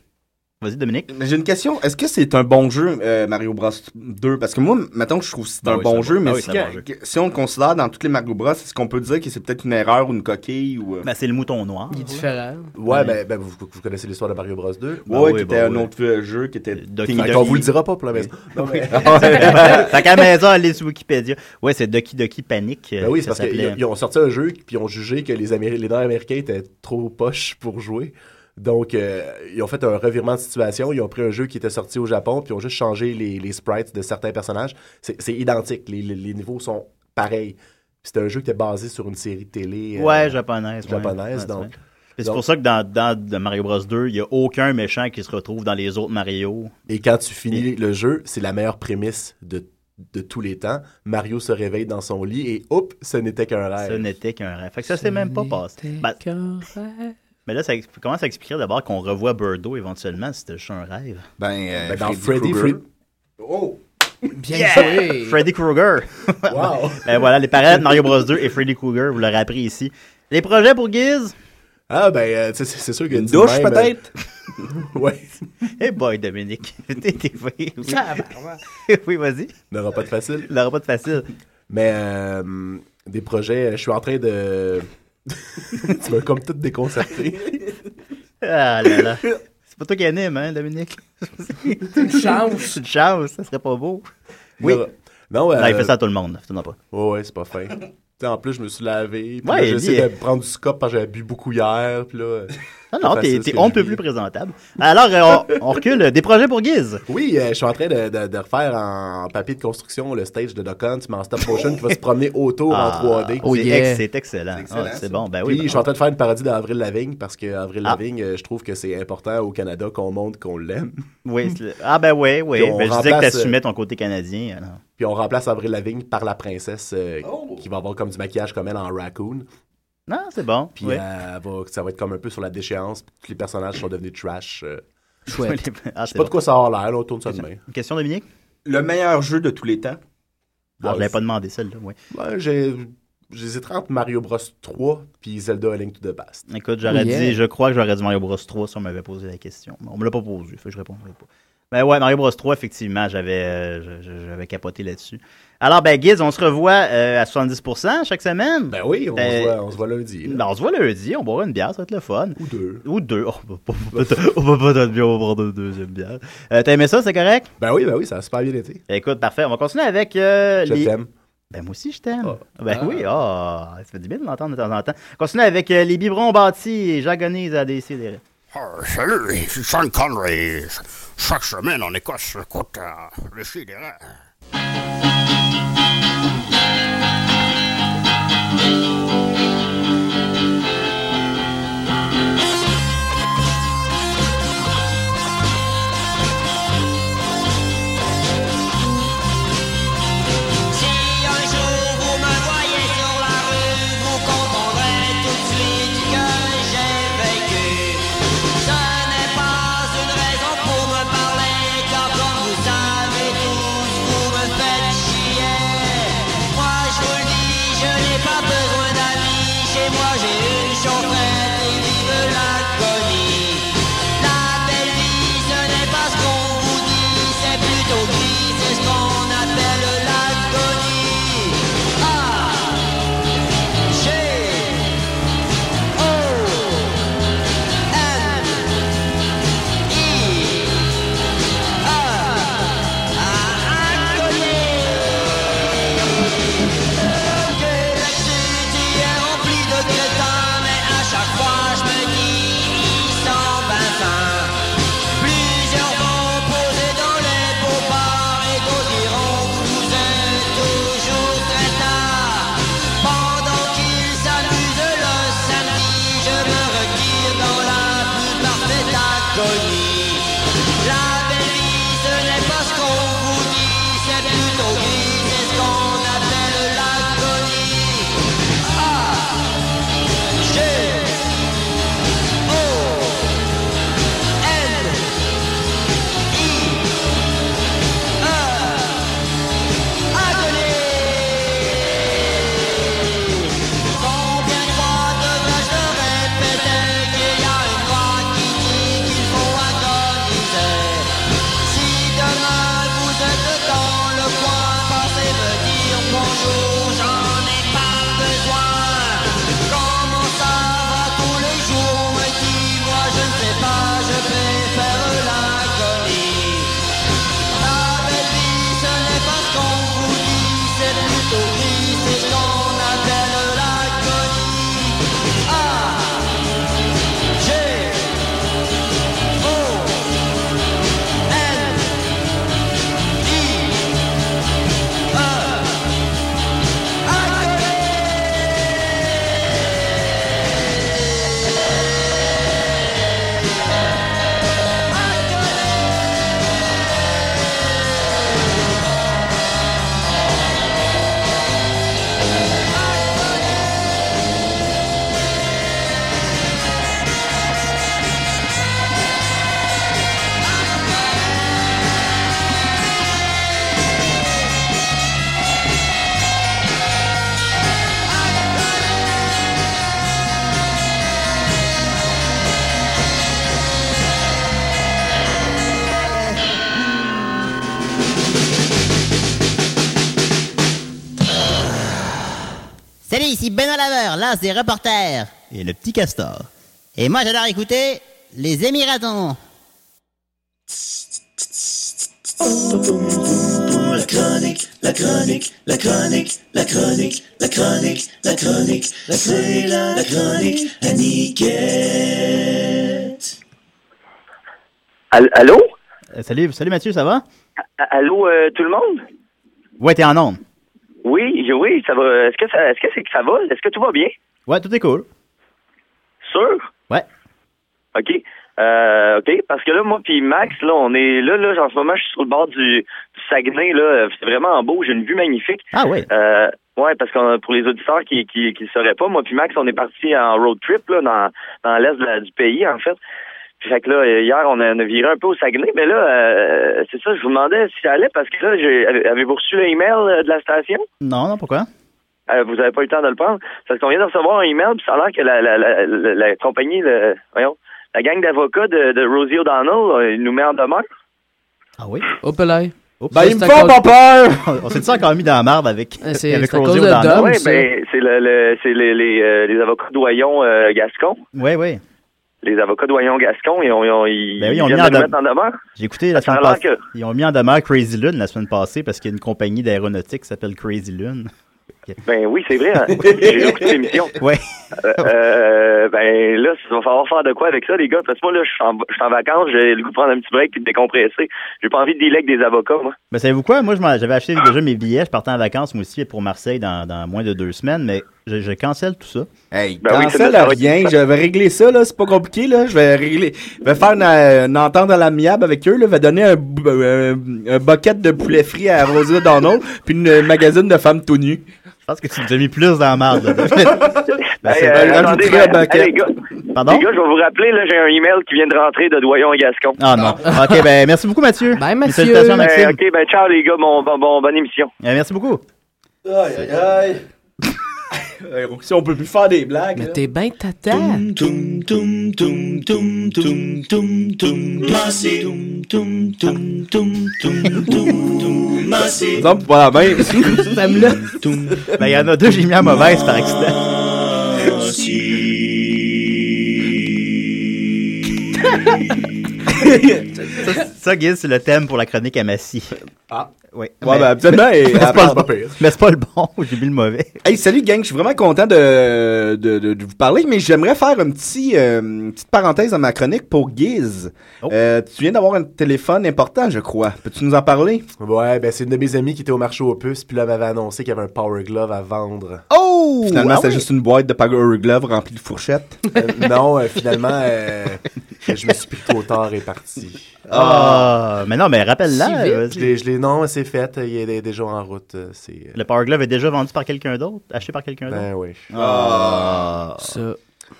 Vas-y, Dominique. J'ai une question. Est-ce que c'est un bon jeu, euh, Mario Bros 2? Parce que moi, maintenant, je trouve que c'est Ben un oui, bon un jeu, mais ah oui, si, c'est un bon jeu. que- si on le considère dans toutes les Mario Bros, est-ce qu'on peut dire que c'est peut-être une erreur ou une coquille ou... euh, Ben, c'est le mouton noir. Il est différent. Ouais, Ouais. ben, ben, vous, vous connaissez l'histoire de Mario Bros 2. Ben ouais, oui, qui ben était un oui. autre jeu qui était... Donkey. Fait qu'on vous le dira pas pour la maison. [laughs] [laughs] Fait qu'à la maison, allez sur Wikipédia. Ouais, c'est Doki Doki Panic. euh, Ben oui, c'est parce qu'ils ont sorti un jeu puis ils ont jugé que les, les Nord-Américains étaient trop poches pour jouer. Donc, euh, ils ont fait un revirement de situation. Ils ont pris un jeu qui était sorti au Japon puis ils ont juste changé les, les sprites de certains personnages. C'est identique. Les, les- les niveaux sont pareils. C'était un jeu qui était basé sur une série de télé. euh, Ouais, japonaise. japonaise, Ouais, donc- C'est pour ça que dans, Mario Bros 2, il n'y a aucun méchant qui se retrouve dans les autres Mario. Et quand tu finis le jeu, c'est la meilleure prémisse de, de tous les temps. Mario se réveille dans son lit et hop, ce n'était qu'un rêve. Ce n'était qu'un rêve. Fait que ça s'est même pas passé. Ben, Qu'un rêve. Mais là, ça comment ça expliquerait d'abord qu'on revoit Birdo éventuellement si c'était juste un rêve? Ben, euh, Ben, dans Freddy Freddy, Oh! Bien joué. Freddy Krueger. Wow! [laughs] ben voilà, les parents de Mario Bros 2 et Freddy Krueger, vous l'aurez appris ici. Les projets pour Giz? Ah, ben, euh, tu sais, c'est c'est sûr que Une dit de douche, même, peut-être? euh, [laughs] ouais. [laughs] Eh boy, Dominique. T'es- t'es- oui, oui. oui, vas-y. N'aura pas de facile. Il n'aura pas de facile. Mais euh, des projets, je suis en train de. [laughs] tu m'as comme tout déconcerté. Ah là là. C'est pas toi qui anime, hein, Dominique? Une chance. C'est une chance, ça serait pas beau. Oui. Non, Non, euh, Non, il fait ça à tout le monde, fais pas. Ouais, ouais, c'est pas fin. En plus, je me suis lavé. Puis Ouais, j'essaie dit- de prendre du scop parce que j'avais bu beaucoup hier. Puis là. Euh, Non, t'es, on peut plus présentable. Alors, euh, on, on recule. Des projets pour Giz. Oui, euh, je suis en train de, de- de refaire en papier de construction le stage de Duck Hunt, mais en stop motion qui va se promener autour Ah, en 3D. Oh c'est, yeah. ex- c'est excellent. C'est excellent, Ah, c'est bon, ben Puis, oui. je suis en train de faire une parodie d'Avril Lavigne parce que Avril Ah. Lavigne, euh, je trouve que c'est important au Canada qu'on montre qu'on l'aime. Oui, c'est- ah ben oui, oui. Ben, je disais que t'assumais ton côté canadien. alors. Puis on remplace Avril Lavigne par la princesse euh, Oh. qui va avoir comme du maquillage comme elle en raccoon. Non, c'est bon. Puis oui. euh, va- ça va être comme un peu sur la déchéance. Puis tous les personnages sont devenus trash. euh. Chouette. ah, Je c'est sais pas bon. de quoi ça a l'air, là, on tourne ça demain. Une question, Dominique? Le meilleur jeu de tous les temps? Ah, je l'avais pas demandé celle-là, oui. Ouais, j'ai J'hésiterais entre Mario Bros 3 puis Zelda A Link to the Past. Écoute, j'aurais Oh, yeah. dit, je crois que j'aurais dit Mario Bros 3 si on m'avait posé la question. Mais on me l'a pas posé, fait que je répondrai pas. Ben ouais, Mario Bros 3, effectivement, j'avais euh, j'avais capoté là-dessus. Alors, ben, Giz, on se revoit euh, à 70% chaque semaine. Ben oui, on, Euh, se, voit, on se voit lundi. Ben, on se voit lundi, on boira une bière, ça va être le fun. Ou deux. Ou deux. On va pas être bien, on va prendre une deuxième bière. Euh, T'as aimé ça, c'est correct? Ben oui, ben oui, ça a super bien été. Écoute, parfait. On va continuer avec euh, Je les... t'aime. Ben, moi aussi, je t'aime. Ah. Ben Ah. oui, ah, ça fait du bien de l'entendre de temps en temps. Continue avec euh, les biberons bâtis et j'agonise à décider. Ah, salut, c'est Sean Connery. Chaque semaine en Écosse, écoute, euh, le sidérant. Si ici Benoît Laveur, l'as des reporters. Et le petit castor. Et moi, j'adore écouter les Émiratons. La chronique, la chronique, la chronique, la chronique, la chronique, la chronique, la c'est la, la chronique Allô? Euh, salut, salut Mathieu, ça va? Allô, euh, tout le monde? Ouais, t'es en onde. Oui, oui, ça va. Est-ce que ça, est-ce que c'est que ça va? Est-ce que tout va bien? Ouais, tout est cool. Sûr? Ouais. OK. Euh, OK, parce que là, moi puis Max, là, on est là, là, en ce moment, je suis sur le bord du, du Saguenay, là. C'est vraiment beau, j'ai une vue magnifique. Ah ouais. Euh, ouais, parce que pour les auditeurs qui qui qui sauraient pas, moi puis Max, on est parti en road trip là dans dans l'est du pays en fait. Fait que là hier on a, on a viré un peu au Saguenay, mais là euh, c'est ça, je vous demandais si ça allait parce que là avez-vous reçu l'email euh, de la station? Non, non, pourquoi? Euh, vous avez pas eu le temps de le prendre parce qu'on vient de recevoir un email puis ça a l'air que la la, la, la, la compagnie le, voyons la gang d'avocats de, de Rosie O'Donnell euh, nous met en demeure. Ah oui? Hop là. Oups. Ben, Ça, ils me font cause- pas peur! [laughs] On s'est-tu encore mis dans la marde avec, c'est- avec Rosie O'Donnell? Ça. ben c'est le, le c'est les les, euh, les avocats doyons euh, Gascon. Ouais, ouais. Les avocats Doyon Gascon, ils, ont, ils, ont- ils Ben oui, ils ont mis en de dam- en demeure. J'ai écouté la semaine passée. que- Ils ont mis en demeure Crazy Lune la semaine passée parce qu'il y a une compagnie d'aéronautique qui s'appelle Crazy Lune. [laughs] Ben oui, c'est vrai. hein. [laughs] J'ai écouté l'émission. Ouais. Euh, euh, ben là, il va falloir faire de quoi avec ça, les gars? Parce que moi, là, je suis en, vacances, j'ai le goût de prendre un petit break puis de décompresser. J'ai pas envie de avec des avocats, moi. Ben, savez-vous quoi? Moi, j'avais acheté déjà mes billets. Je partais en vacances, moi aussi, pour Marseille dans, dans moins de deux semaines, mais je, je cancelle tout ça. Hey, Ben oui, cancelle notre rien, je vais régler ça, là, c'est pas compliqué, là, je vais régler, je vais faire une, euh, une entente à l'amiable avec eux, là, je vais donner un, b- euh, un bucket de poulet frit à Rosa Donald, puis une magazine de femmes tout nues. Je pense que tu nous as mis plus dans la marde. là. [laughs] Ben, Hey, c'est- euh, ben, attendez, un ben, bucket. gars, Pardon? les gars, je vais vous rappeler, là, j'ai un email qui vient de rentrer de Doyon et Gascon. Ah non. OK, ben merci beaucoup, Mathieu. Bye, Mathieu. Salutations, ok, ben ciao les gars, bon, bon, bon, bonne émission. Euh, merci beaucoup. Aïe, aïe, aïe. Euh, Si on peut plus faire des blagues, Mais là. t'es bien tata. exemple, pour la même. Femme-là. Ben, il y en a deux, j'ai mis en mauvaise par accident. ça, ça, Guy, c'est le thème pour la chronique à Massy. Ah. Oui. Ouais, mais, ben, absolument, et- c'est pas, le pire. bon. mais c'est pas le bon, [laughs] j'ai mis le mauvais. Hey, salut gang, je suis vraiment content de, de, de, de vous parler, mais j'aimerais faire un petit, euh, une petite parenthèse dans ma chronique pour Giz. Oh. Euh, tu viens d'avoir un téléphone important, je crois. Peux-tu nous en parler? Ouais, ben c'est une de mes amies qui était au marché aux puces, puis là, elle m'avait annoncé qu'il y avait un Power Glove à vendre. Oh! Finalement, Ah c'était oui? juste une boîte de Power Glove remplie de fourchettes. Euh, non, euh, finalement, euh, je me suis pris trop tard et parti. Ah, mais non, mais rappelle-la. Vas-y. Je l'ai, je l'ai, non, c'est fait, il est déjà en route. euh, C'est, euh, Le Power Glove est déjà vendu par quelqu'un d'autre, acheté par quelqu'un d'autre? ben oui. Ah. Ça.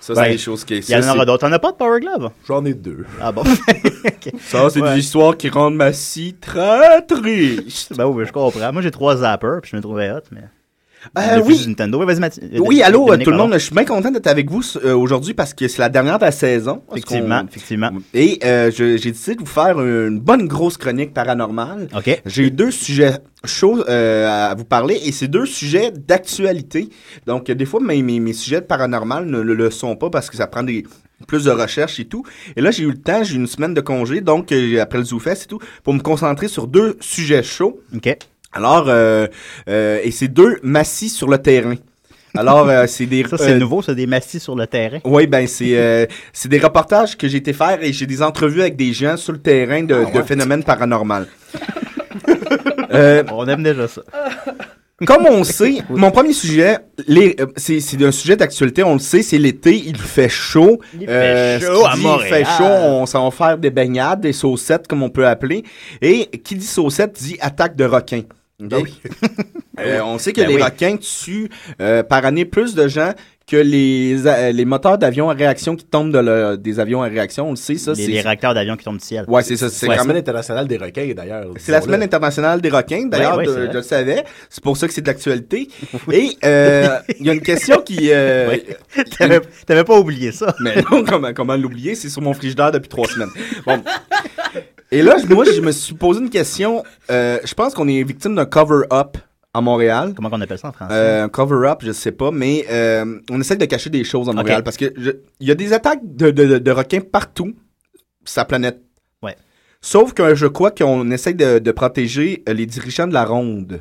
Ça, c'est Ben, des choses qui... Il y en aura d'autres. T'en as pas de Power Glove? J'en ai deux. Ah bon? [laughs] c'est- Ça, c'est Ouais. des histoires qui rendent ma scie très triste. ben oui, je comprends. Moi, j'ai trois zappers, puis je me trouvais hot, mais. Euh, oui. Nintendo. Oui, Mathieu. Oui, allô, Dominique, tout le monde. Je suis bien content d'être avec vous euh, aujourd'hui parce que c'est la dernière de la saison. Effectivement, effectivement. Et euh, j'ai décidé de vous faire une bonne grosse chronique paranormale. OK. J'ai deux sujets chauds euh, à vous parler et c'est deux sujets d'actualité. Donc, euh, des fois, mes, mes, mes sujets de paranormal ne le, le sont pas parce que ça prend des plus de recherche et tout. Et là, j'ai eu le temps, j'ai eu une semaine de congé, donc euh, après le ZooFest et tout, pour me concentrer sur deux sujets chauds. OK. Alors, euh, euh, et c'est deux massifs sur le terrain. Alors, euh, c'est des... [laughs] Ça, c'est euh, nouveau, ça, des massis sur le terrain. oui, ben c'est euh, c'est des reportages que j'ai été faire et j'ai des entrevues avec des gens sur le terrain de, de phénomènes paranormaux. [laughs] Euh, On aime déjà ça. [laughs] comme on sait, mon premier sujet, euh, c'est c'est un sujet d'actualité, on le sait, c'est l'été, il fait chaud. Il fait chaud à dit Montréal. Il fait chaud, on s'en va faire des baignades, des saucettes, comme on peut appeler. Et qui dit saucette dit attaque de requins. Ok? Euh, [laughs] on sait que Ben les oui. requins tuent euh, par année plus de gens que les, a- les moteurs d'avions à réaction qui tombent de le- des avions à réaction. On le sait, ça. les, c'est- les réacteurs d'avion qui tombent du ciel. Ouais, c'est ça. C'est la semaine internationale des requins, d'ailleurs. c'est la semaine internationale des requins. D'ailleurs, Ouais, ouais, je le savais. C'est pour ça que c'est de l'actualité. [laughs] Et euh, il y a une question qui... euh, [laughs] Ouais. T'avais t'avais pas oublié ça. Mais non, comment, comment l'oublier? C'est sur mon frigidaire depuis trois semaines. Bon. Et là, moi, je me suis posé une question. Euh, je pense qu'on est victime d'un cover-up à Montréal. Comment on appelle ça en français? Euh, un cover-up, je sais pas, mais euh, on essaie de cacher des choses à Montréal parce que je- il y a des attaques de, de, de- de requins partout sur sa planète. Ouais. Sauf que je crois qu'on essaie de, de protéger les dirigeants de la ronde.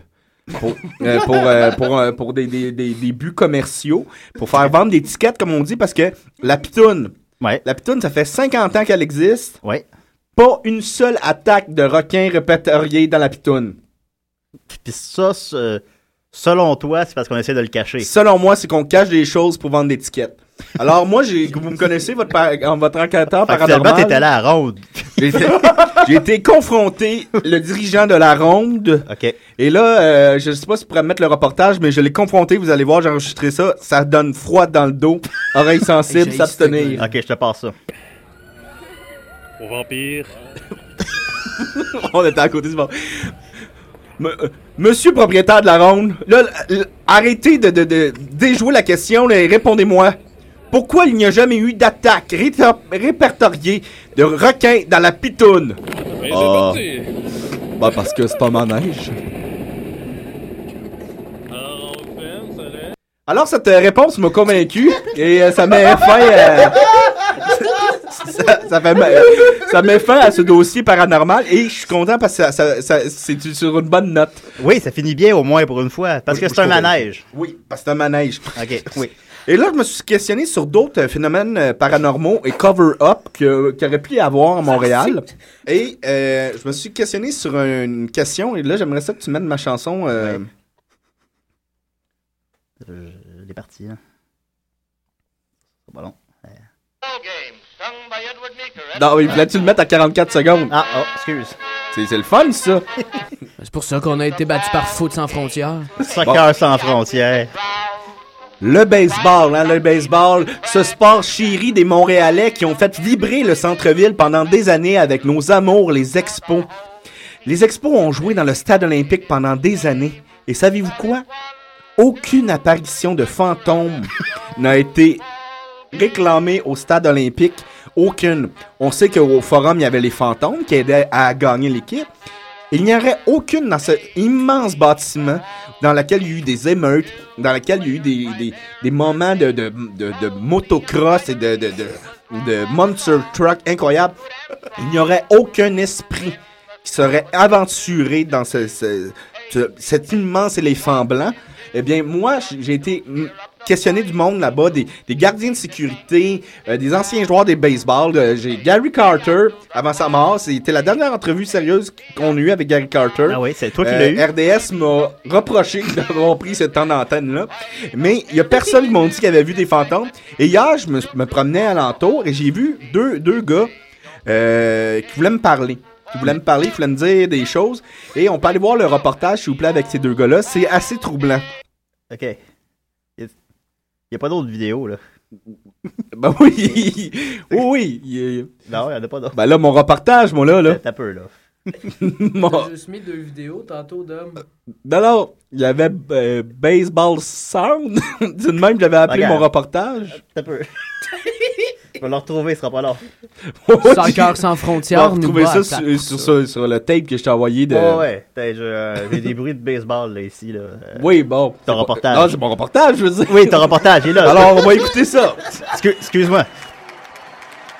Pour, euh, pour, euh, pour, euh, pour des, des, des, des buts commerciaux, pour faire vendre des tickets, comme on dit, parce que la pitoune, Ouais. la pitoune, ça fait 50 ans qu'elle existe. Ouais. Pas une seule attaque de requin répertoriée dans la pitoune. Puis ça, selon toi, c'est parce qu'on essaie de le cacher. Selon moi, c'est qu'on cache des choses pour vendre des tickets. Alors moi, j'ai, vous me connaissez, votre, par- en votre enquêteur paranormal. t'étais là à ronde. J'ai été, confronté, le dirigeant de la ronde. OK. Et là, euh, je sais pas si tu pourrais mettre le reportage, mais je l'ai confronté, vous allez voir, j'ai enregistré ça. Ça donne froid dans le dos, oreilles sensibles, J'ai s'abstenir. OK, je te passe ça. Au vampire. [laughs] On était à côté du. M- euh, Monsieur propriétaire de la ronde, là, arrêtez de, de, de déjouer la question là, et répondez-moi. Pourquoi il n'y a jamais eu d'attaque répertoriée de requins dans la pitoune? Ah. pas. Bah parce que c'est manège. Enfin, ça l'est. Alors cette euh, réponse m'a convaincu et euh, ça met fin à... ça, ça fait ça met fin à ce dossier paranormal et je suis content parce que ça, ça- ça- c'est sur une bonne note. Oui, ça finit bien au moins pour une fois, parce que c'est un manège. Oui, parce que c'est un manège. OK, [laughs] oui. Et là, je me suis questionné sur d'autres euh, phénomènes euh, paranormaux et cover-up qu'il aurait pu y avoir à Montréal. Et euh, je me suis questionné sur une question. Et là, j'aimerais ça que tu mettes ma chanson. euh, Euh, Il est parti, là. C'est pas long. Non, oui, là, tu le mettre à 44 secondes. Ah, oh, excuse. C'est c'est le fun, ça. [laughs] C'est pour ça qu'on a été battu par Foot sans frontières. Soccer sans frontières. Le baseball, hein, le baseball, ce sport chéri des Montréalais qui ont fait vibrer le centre-ville pendant des années avec nos amours, les expos. Les expos ont joué dans le stade olympique pendant des années. Et savez-vous quoi? Aucune apparition de fantôme [laughs] n'a été réclamée au stade olympique. Aucune. On sait qu'au forum, il y avait les fantômes qui aidaient à gagner l'équipe. Il n'y aurait aucune dans cet immense bâtiment dans lequel il y a eu des émeutes, dans lequel il y a eu des, des, moments de, de, de, motocross et de, de, monster truck incroyables. Il n'y aurait aucun esprit qui serait aventuré dans ce, ce- ce- cet immense éléphant blanc. Eh bien, moi, j'ai été questionné du monde là-bas, des, des gardiens de sécurité, euh, des anciens joueurs des baseball. Euh, j'ai Gary Carter, avant sa mort, c'était la dernière entrevue sérieuse qu'on a eue avec Gary Carter. Ah oui, c'est toi qui Euh, l'as eu. RDS m'a reproché [laughs] d'avoir pris ce temps d'antenne-là. Mais il y a personne qui m'a dit qu'il avait vu des fantômes. Et hier, je me, me promenais alentour et j'ai vu deux, deux gars euh, qui voulaient me parler. Qui voulaient me parler, qui voulaient me dire des choses. Et on peut aller voir le reportage, s'il vous plaît, avec ces deux gars-là. C'est assez troublant. OK. Il n'y a pas d'autres vidéos, là. [laughs] Ben oui, [laughs] oui, oui. il- Non, il n'y en a pas d'autres. Ben là, mon reportage, moi, là, là. T'as peu, là. [laughs] Mon- T'as juste mis deux vidéos tantôt d'hommes. Non, non, il y avait euh, Baseball Sound. De même que j'avais appelé Regarde. mon reportage. T'as peu. Je vais le retrouver, il sera pas là. [laughs] Soccer sans frontières, On va nous ça sur, sur, sur- sur le tape que je t'ai envoyé de. Ouais, ouais. Euh, J'ai des bruits de baseball, là, ici, là. Euh, [laughs] Oui, bon. Ton reportage. Non, c'est mon reportage, je veux dire. Oui, ton reportage, il est là. Alors, on va écouter ça. Excu- Excuse-moi.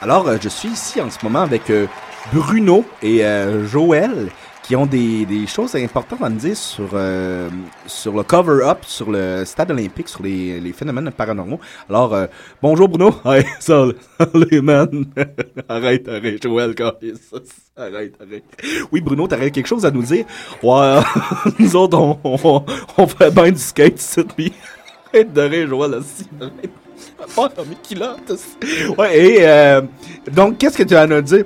Alors, euh, je suis ici en ce moment avec euh, Bruno et euh, Joël qui ont des, des choses importantes à me dire sur, euh, sur le cover-up, sur le stade olympique, sur les, les phénomènes paranormaux. Alors, euh, bonjour Bruno. [laughs] Hey, salut, man. [laughs] arrête, arrête, Joël, arrête, arrête. Oui, Bruno, t'aurais quelque chose à nous dire? Ouais, [laughs] nous autres, on, on, on fait bien du skate, c'est lui. Arrête de rire, Joël, aussi. Arrête. Dans mes culottes. Ouais, et euh, donc, qu'est-ce que tu as à nous dire?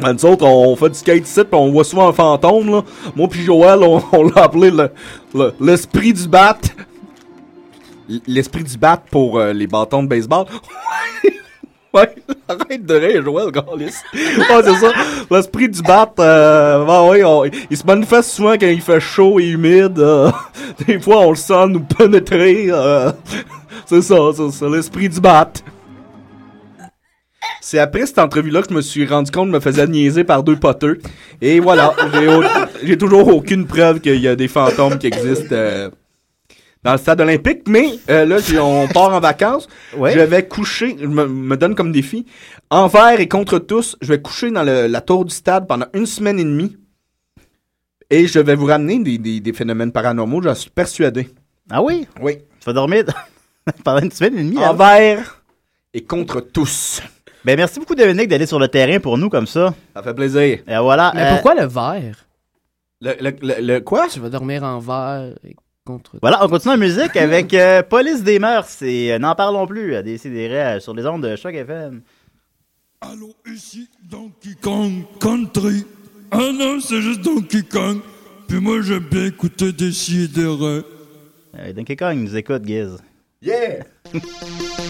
Ben, nous autres, on fait du skate pis on voit souvent un fantôme, là. Moi pis Joël, on, [laughs] on l'a appelé le- le- l'esprit du bat. L'esprit du bat pour euh, les bâtons de baseball. [laughs] ouais, arrête de rire, Joël, câlisse. [laughs] Ouais, c'est ça. L'esprit du bat, euh, ben on- il se manifeste souvent quand il fait chaud et humide. euh, des fois, on le sent nous pénétrer. euh, c'est ça, c'est ça, l'esprit du bat. C'est après cette entrevue-là que je me suis rendu compte que je me faisais niaiser par deux poteux. Et voilà, [laughs] j'ai au- j'ai toujours aucune preuve qu'il y a des fantômes qui existent euh, dans le stade olympique. Mais euh, là, on part en vacances. Ouais. Je vais coucher, je me, me donne comme défi, envers et contre tous, je vais coucher dans le- la tour du stade pendant une semaine et demie. Et je vais vous ramener des, des- des phénomènes paranormaux, j'en suis persuadé. Ah oui? Oui. Tu vas dormir [laughs] pendant une semaine et demie. hein? Envers et contre tous. Ben, merci beaucoup, Dominique, d'aller sur le terrain pour nous comme ça. Ça fait plaisir. Et voilà. Mais euh, pourquoi le verre? Le, le, le- le quoi? Tu vas dormir en verre et contre... Voilà, on continue en musique avec euh, Police des mœurs et euh, N'en parlons plus à décider sur les ondes de Choc FM. Allô, ici Donkey Kong Country. Ah non, c'est juste Donkey Kong. Puis moi, j'aime bien écouter des sidérés. Euh, Donkey Kong nous écoute, Giz. Yeah! [laughs]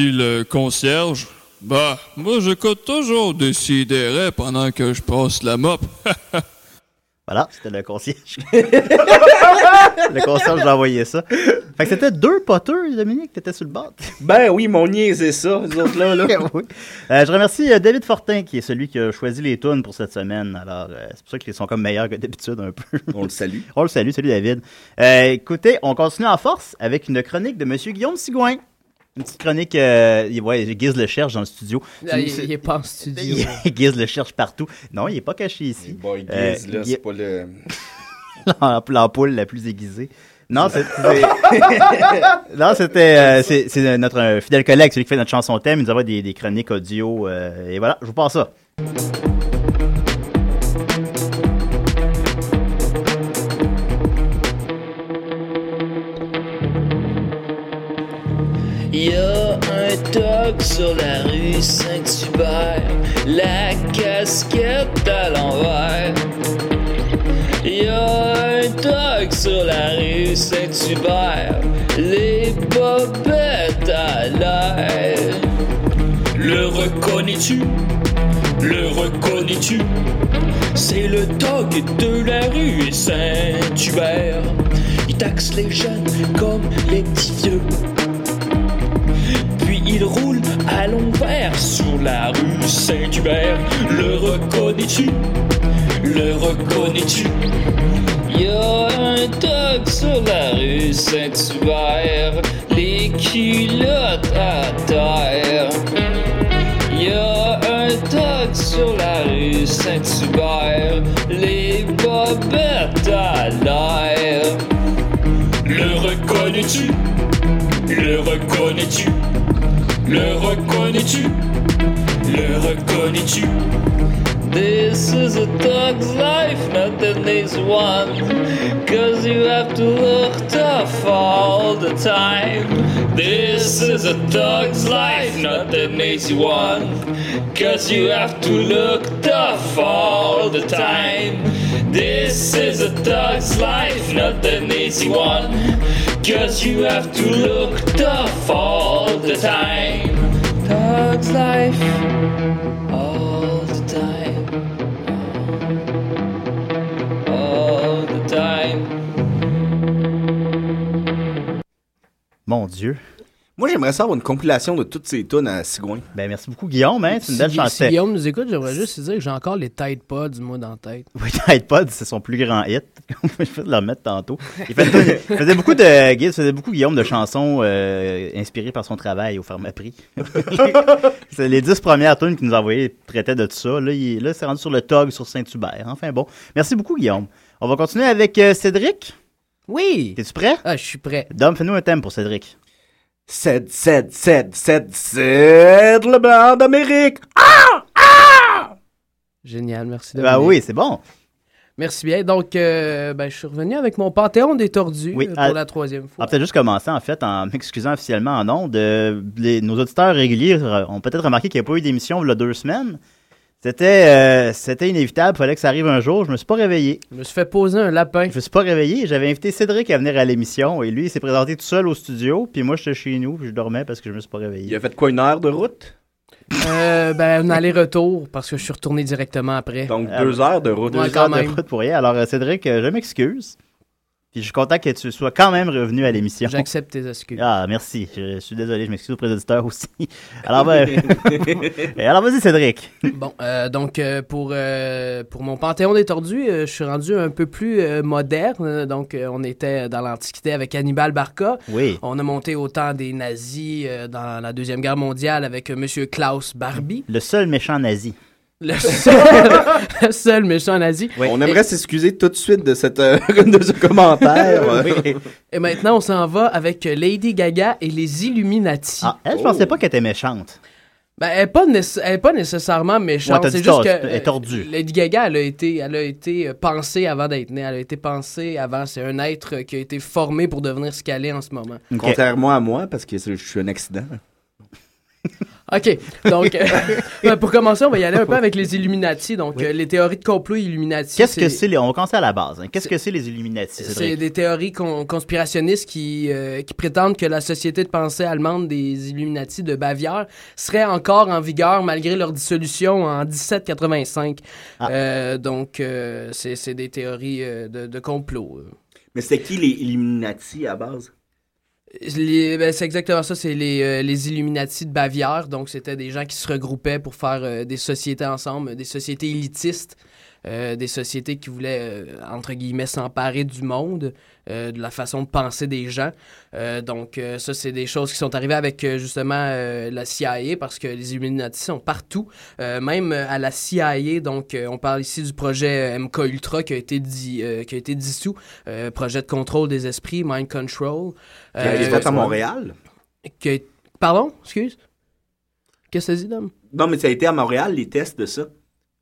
Le concierge. Bah, moi j'écoute toujours Décideret pendant que je passe la mop. [laughs] Voilà, c'était le concierge. [laughs] le concierge j'ai envoyé ça. Fait que c'était deux poteux, Dominique, t'étais sur le bord. Ben oui, mon niaisé ça, les autres là. là. [laughs] Oui. Euh, je remercie euh, David Fortin, qui est celui qui a choisi les tunes pour cette semaine. Alors, euh, c'est pour ça qu'ils sont comme meilleurs que d'habitude un peu. On le salue. On le salue, salut David. Euh, écoutez, on continue en force avec une chronique de Monsieur Guillaume Sigouin. Une petite chronique, euh, ouais, Guise le cherche dans le studio. Il, il est pas en studio. [laughs] Guise le cherche partout. Non, il est pas caché ici. Boy, Euh, Giz, là, c'est pas le. [laughs] L'am- l'ampoule la plus aiguisée. Non, [laughs] non, c'était euh, c'est notre euh, fidèle collègue, celui qui fait notre chanson thème. Il nous envoie des, des chroniques audio. euh, et voilà, je vous passe ça. Toc sur la rue Saint-Hubert, la casquette à l'envers. Y a un toc sur la rue Saint-Hubert, les bobettes à l'air. Le reconnais-tu? Le reconnais-tu? C'est le dog de la rue Saint-Hubert. Il taxe les jeunes comme les petits vieux. Il roule à l'envers sur la rue Saint-Hubert. Le reconnais-tu? Le reconnais-tu? Y a un dog sur la rue Saint-Hubert, les culottes à terre. Y a un dog sur la rue Saint-Hubert, les bobettes à l'air. Le reconnais-tu? Le reconnais-tu? Le reconnais-tu? Le reconnais-tu? This is a dog's life, not an easy one. Cause you have to look tough all the time. This is a dog's life, not an easy one. Cause you have to look tough all the time. This is a dog's life, not an easy one. Cause you have to look tough all the time. Dog's life, all the time. All the time. Mon Dieu. Moi, j'aimerais ça avoir une compilation de toutes ces tunes à Sigouin. Ben, merci beaucoup, Guillaume. Hein? C'est une belle Si, chanson. si Guillaume nous écoute, j'aimerais juste lui dire que j'ai encore les Tide Pods, moi, dans la tête. Oui, Tide Pod, c'est son plus grand hit. [laughs] Je vais le remettre tantôt. Il, faisait beaucoup de Guy faisait beaucoup Guillaume de chansons euh, inspirées par son travail au Pharmaprix. [laughs] c'est les dix premières tunes qu'il nous a envoyées traitaient de tout ça. Là, il, là c'est rendu sur le TOG sur Saint-Hubert. Enfin bon, merci beaucoup Guillaume. On va continuer avec euh, Cédric? Oui. T'es-tu prêt? Ah, je suis prêt. Dom, fais-nous un thème pour Cédric. Cède, cède, cède, cède, cède le blanc d'Amérique. Génial, merci. Ben Dominique. oui, c'est bon. Merci bien. Donc, euh, ben, je suis revenu avec mon Panthéon des tordus Oui, euh, à- pour la troisième On fois. va peut-être juste commencer, en fait, en [laughs] m'excusant officiellement en ondes. Euh, les- nos auditeurs réguliers euh, ont peut-être remarqué qu'il n'y a pas eu d'émission il y a deux semaines. C'était euh, c'était inévitable, il fallait que ça arrive un jour. Je me suis pas réveillé. Je me suis fait poser un lapin. Je me suis pas réveillé. J'avais invité Cédric à venir à l'émission et lui, il s'est présenté tout seul au studio. Puis moi, j'étais chez nous, puis je dormais parce que je me suis pas réveillé. Il a fait quoi, une heure de route? Euh, ben, un aller-retour parce que je suis retourné directement après. Donc, Ah, deux heures de route. Deux Ouais, heures de route pour rien. Alors, euh, Cédric, euh, je m'excuse. Puis je suis content que tu sois quand même revenu à l'émission. J'accepte tes excuses. Ah, merci. Je, je suis désolé, je m'excuse aux prédéciteurs aussi. Alors, ben, [laughs] alors vas-y, Cédric. Bon, euh, donc euh, pour, euh, pour mon Panthéon des tordus, je suis rendu un peu plus moderne. Donc, on était dans l'Antiquité avec Hannibal Barca. Oui. On a monté au temps des nazis dans la Deuxième Guerre mondiale avec Monsieur Klaus Barbie. Le seul méchant nazi. Le seul, [laughs] le seul méchant nazi. On aimerait s'excuser tout de suite de, cette, euh, [laughs] de ce commentaire. Oui. Et maintenant, on s'en va avec euh, Lady Gaga et les Illuminati. Ah, elle, je pensais pas qu'elle était méchante. Ben, elle n'est pas, nécessairement méchante. c'est juste que elle est euh, tordue. Lady Gaga, elle a été, elle a été euh, pensée avant d'être née. Elle a été pensée avant. C'est un être euh, qui a été formé pour devenir ce qu'elle est en ce moment. Contrairement à moi, parce que je suis un accident. [laughs] OK. Donc, euh, [laughs] ben, pour commencer, on va y aller un peu avec les Illuminati. Donc, euh, les théories de complot Illuminati. Qu'est-ce que c'est les... On va commencer à la base. hein. Qu'est-ce que c'est les Illuminati, C'est des théories con- conspirationnistes qui, euh, qui prétendent que la société de pensée allemande des Illuminati de Bavière serait encore en vigueur malgré leur dissolution en 1785. Ah. Euh, donc, euh, c'est c'est des théories euh, de, de complot. Mais c'était qui les Illuminati à base? Ben, c'est exactement ça, c'est les, euh, les Illuminati de Bavière. Donc, c'était des gens qui se regroupaient pour faire euh, des sociétés ensemble, des sociétés élitistes, euh, des sociétés qui voulaient, entre guillemets, s'emparer du monde, euh, de la façon de penser des gens. Euh, donc, euh, ça, c'est des choses qui sont arrivées avec, justement, la CIA, parce que les Illuminati sont partout, même à la CIA. Donc, on parle ici du projet MK Ultra qui a été, dit, qui a été dissous, projet de contrôle des esprits, Mind Control. Qui a été fait à Montréal? Pardon? Excuse? Qu'est-ce que ça dit, Dom? Non, mais ça a été à Montréal, les tests de ça.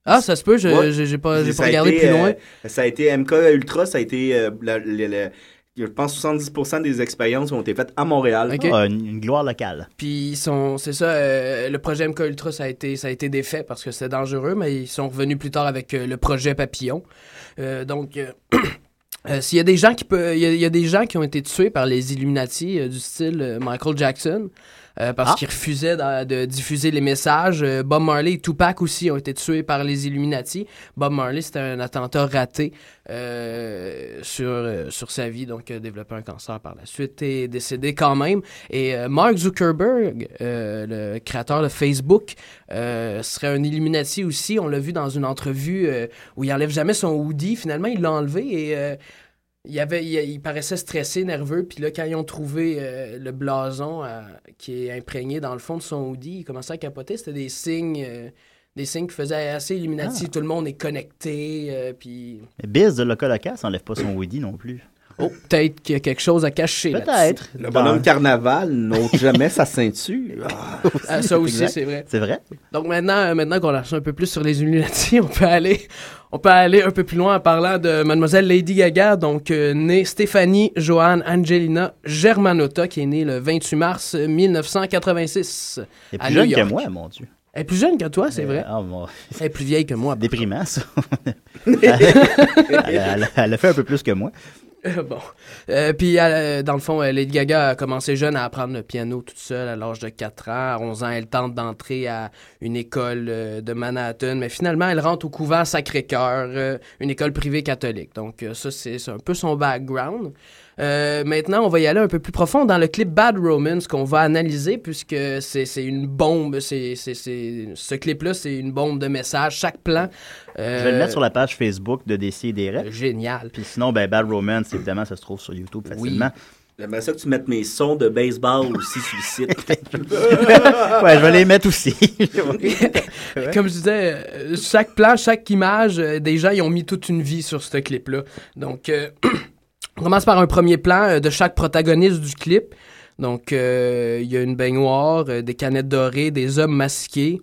Ah, ça se peut, je Ouais. j'ai pas, regardé été, plus loin. euh, ça a été MK Ultra, ça a été, euh, la- la- la- je pense, 70% des expériences ont été faites à Montréal. Ah, une, une gloire locale. Puis ils sont, c'est ça, euh, le projet MK Ultra, ça a été, ça a été défait parce que c'était dangereux, mais ils sont revenus plus tard avec euh, le projet Papillon. Euh, donc, euh, [clears throat] euh, s'il y a des gens qui peut, il y, a- il y a des gens qui ont été tués par les Illuminati euh, du style euh, Michael Jackson. Euh, parce Ah. qu'ils refusaient de, de diffuser les messages. Euh, Bob Marley et Tupac aussi ont été tués par les Illuminati. Bob Marley, c'était un attentat raté euh, sur, euh, sur sa vie, donc a développé un cancer par la suite et décédé quand même. Et euh, Mark Zuckerberg, euh, le créateur de Facebook, euh, serait un Illuminati aussi. On l'a vu dans une entrevue euh, où il enlève jamais son hoodie. Finalement, il l'a enlevé et euh, il, avait, il, il paraissait stressé, nerveux. Puis là, quand ils ont trouvé euh, le blason euh, qui est imprégné dans le fond de son hoodie, il commençait à capoter. C'était des signes... euh, des signes qui faisaient assez Illuminati, tout le monde est connecté, puis... Mais Biz de Loca Loca s'enlève pas son Woody non plus. Oh, peut-être qu'il y a quelque chose à cacher Peut-être. Le bonhomme carnaval n'ôte jamais sa ceinture. [laughs] Ah, ça aussi, Exact. c'est vrai. C'est vrai? Donc maintenant, euh, maintenant qu'on a reçu un peu plus sur les Illuminati, [laughs] on peut aller, on peut aller un peu plus loin en parlant de Mademoiselle Lady Gaga, donc euh, née Stéphanie Joanne Angelina Germanotta, qui est née le 28 mars euh, 1986 Elle est à plus New jeune que moi, mon Dieu. Elle est plus jeune que toi, c'est Euh, vrai. ah, bon. Elle est plus vieille que moi. Déprimant, ça. [laughs] elle, elle a fait un peu plus que moi. Euh, bon. Euh, puis, euh, dans le fond, euh, Lady Gaga a commencé jeune à apprendre le piano toute seule à l'âge de 4 ans. À 11 ans, elle tente d'entrer à une école euh, de Manhattan, mais finalement, elle rentre au couvent Sacré-Cœur, une école privée catholique. Donc, ça, c'est un peu son background. Euh, maintenant, on va y aller un peu plus profond dans le clip Bad Romance qu'on va analyser puisque c'est c'est une bombe. c'est c'est- c'est- ce clip-là, c'est une bombe de messages. Chaque plan. euh, Je vais le mettre sur la page Facebook de DC des Rêves. Génial. Puis sinon, ben, Bad Romance, évidemment, ça se trouve sur YouTube facilement. J'aimerais ça que tu mettes mes sons de baseball aussi sur le site. [laughs] ouais, je vais les mettre aussi. [laughs] Comme je disais, euh, chaque plan, chaque image, des gens ils ont mis toute une vie sur ce clip-là. Donc, euh, [clears throat] on commence par un premier plan euh, de chaque protagoniste du clip. Donc, euh, il y a une baignoire, euh, des canettes dorées, des hommes masqués.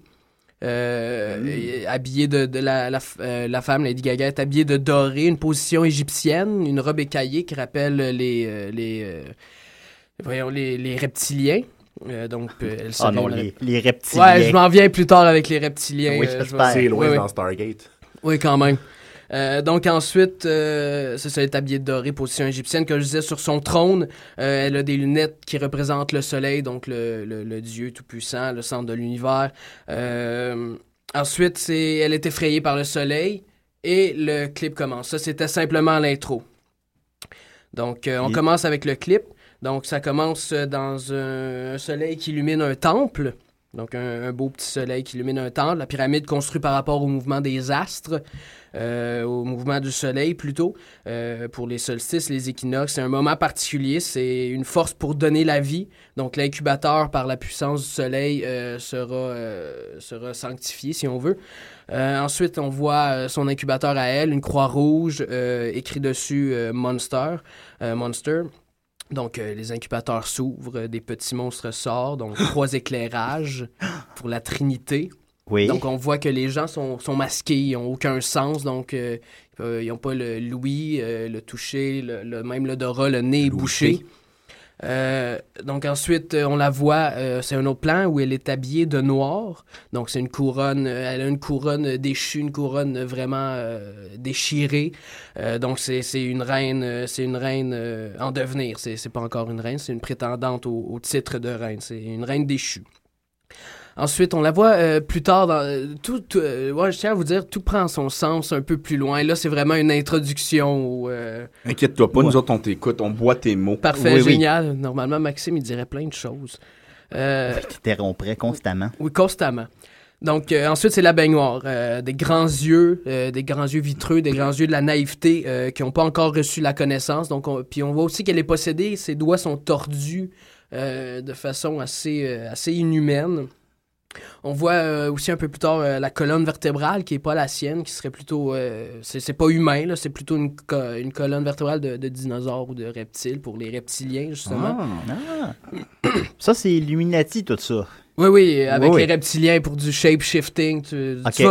euh, et habillés de, de la, la, euh, la femme, Lady Gaga, est habillée de doré, une position égyptienne, une robe écaillée qui rappelle les, euh, les, voyons, les, les reptiliens. Euh, donc, euh, elle Ah non, les, les reptiliens. Ouais, je m'en viens plus tard avec les reptiliens. Oui, euh, je j'espère. vais- C'est loin oui, oui. dans Stargate. Oui, quand même. Euh, donc ensuite, euh, c'est ça, elle est habillée de doré, position égyptienne. Comme je disais, sur son trône, euh, elle a des lunettes qui représentent le soleil, donc le, le- le dieu tout-puissant, le centre de l'univers. Euh, ensuite, c'est, elle est effrayée par le soleil et le clip commence. Ça, c'était simplement l'intro. Donc, on commence avec le clip. Donc, ça commence dans un, un soleil qui illumine un temple. Donc, un, beau petit soleil qui illumine un temple. La pyramide construite par rapport au mouvement des astres, euh, au mouvement du soleil plutôt. Euh, pour les solstices, les équinoxes, c'est un moment particulier. C'est une force pour donner la vie. Donc, l'incubateur, par la puissance du soleil, euh, sera, euh, sera sanctifié, si on veut. Euh, ensuite, on voit son incubateur à elle, une croix rouge, écrit dessus Monster. Monster. Donc, euh, les incubateurs s'ouvrent, euh, des petits monstres sortent, donc [gasps] trois éclairages pour la Trinité. Oui. Donc, on voit que les gens sont, sont masqués, ils n'ont aucun sens, donc euh, ils n'ont pas le louis, euh, le toucher, le, le- même l'odorat, le nez bouché. Euh, donc ensuite, euh, on la voit, euh, c'est un autre plan où elle est habillée de noir. Donc c'est une couronne, elle a une couronne déchue, une couronne vraiment déchirée. Donc c'est une reine, c'est une reine en devenir. C'est pas encore une reine, c'est une prétendante au titre de reine. C'est une reine déchue. Ensuite, on la voit euh, plus tard dans euh, tout. tout, euh, ouais, je tiens à vous dire, tout prend son sens un peu plus loin. Là, c'est vraiment une introduction euh, Inquiète-toi pas, Ouais. nous autres, on t'écoute, on boit tes mots. Parfait, Oui, oui. génial. Normalement, Maxime, il dirait plein de choses. Euh, T'interromprais constamment. oui, constamment. Donc, euh, ensuite, c'est la baignoire. Euh, des grands yeux, euh, des grands yeux vitreux, des grands yeux de la naïveté euh, qui n'ont pas encore reçu la connaissance. Donc, on- puis on voit aussi qu'elle est possédée. Ses doigts sont tordus euh, de façon assez, euh, assez inhumaine. On voit euh, aussi un peu plus tard euh, la colonne vertébrale qui est pas la sienne, qui serait plutôt. euh, c'est c'est pas humain, là, c'est plutôt une, co- une colonne vertébrale de, de dinosaure ou de reptile pour les reptiliens, justement. Ah. Ça, c'est Illuminati, tout ça. Oui, oui, avec Oui, oui. les reptiliens pour du shape-shifting. Tu, vas, tu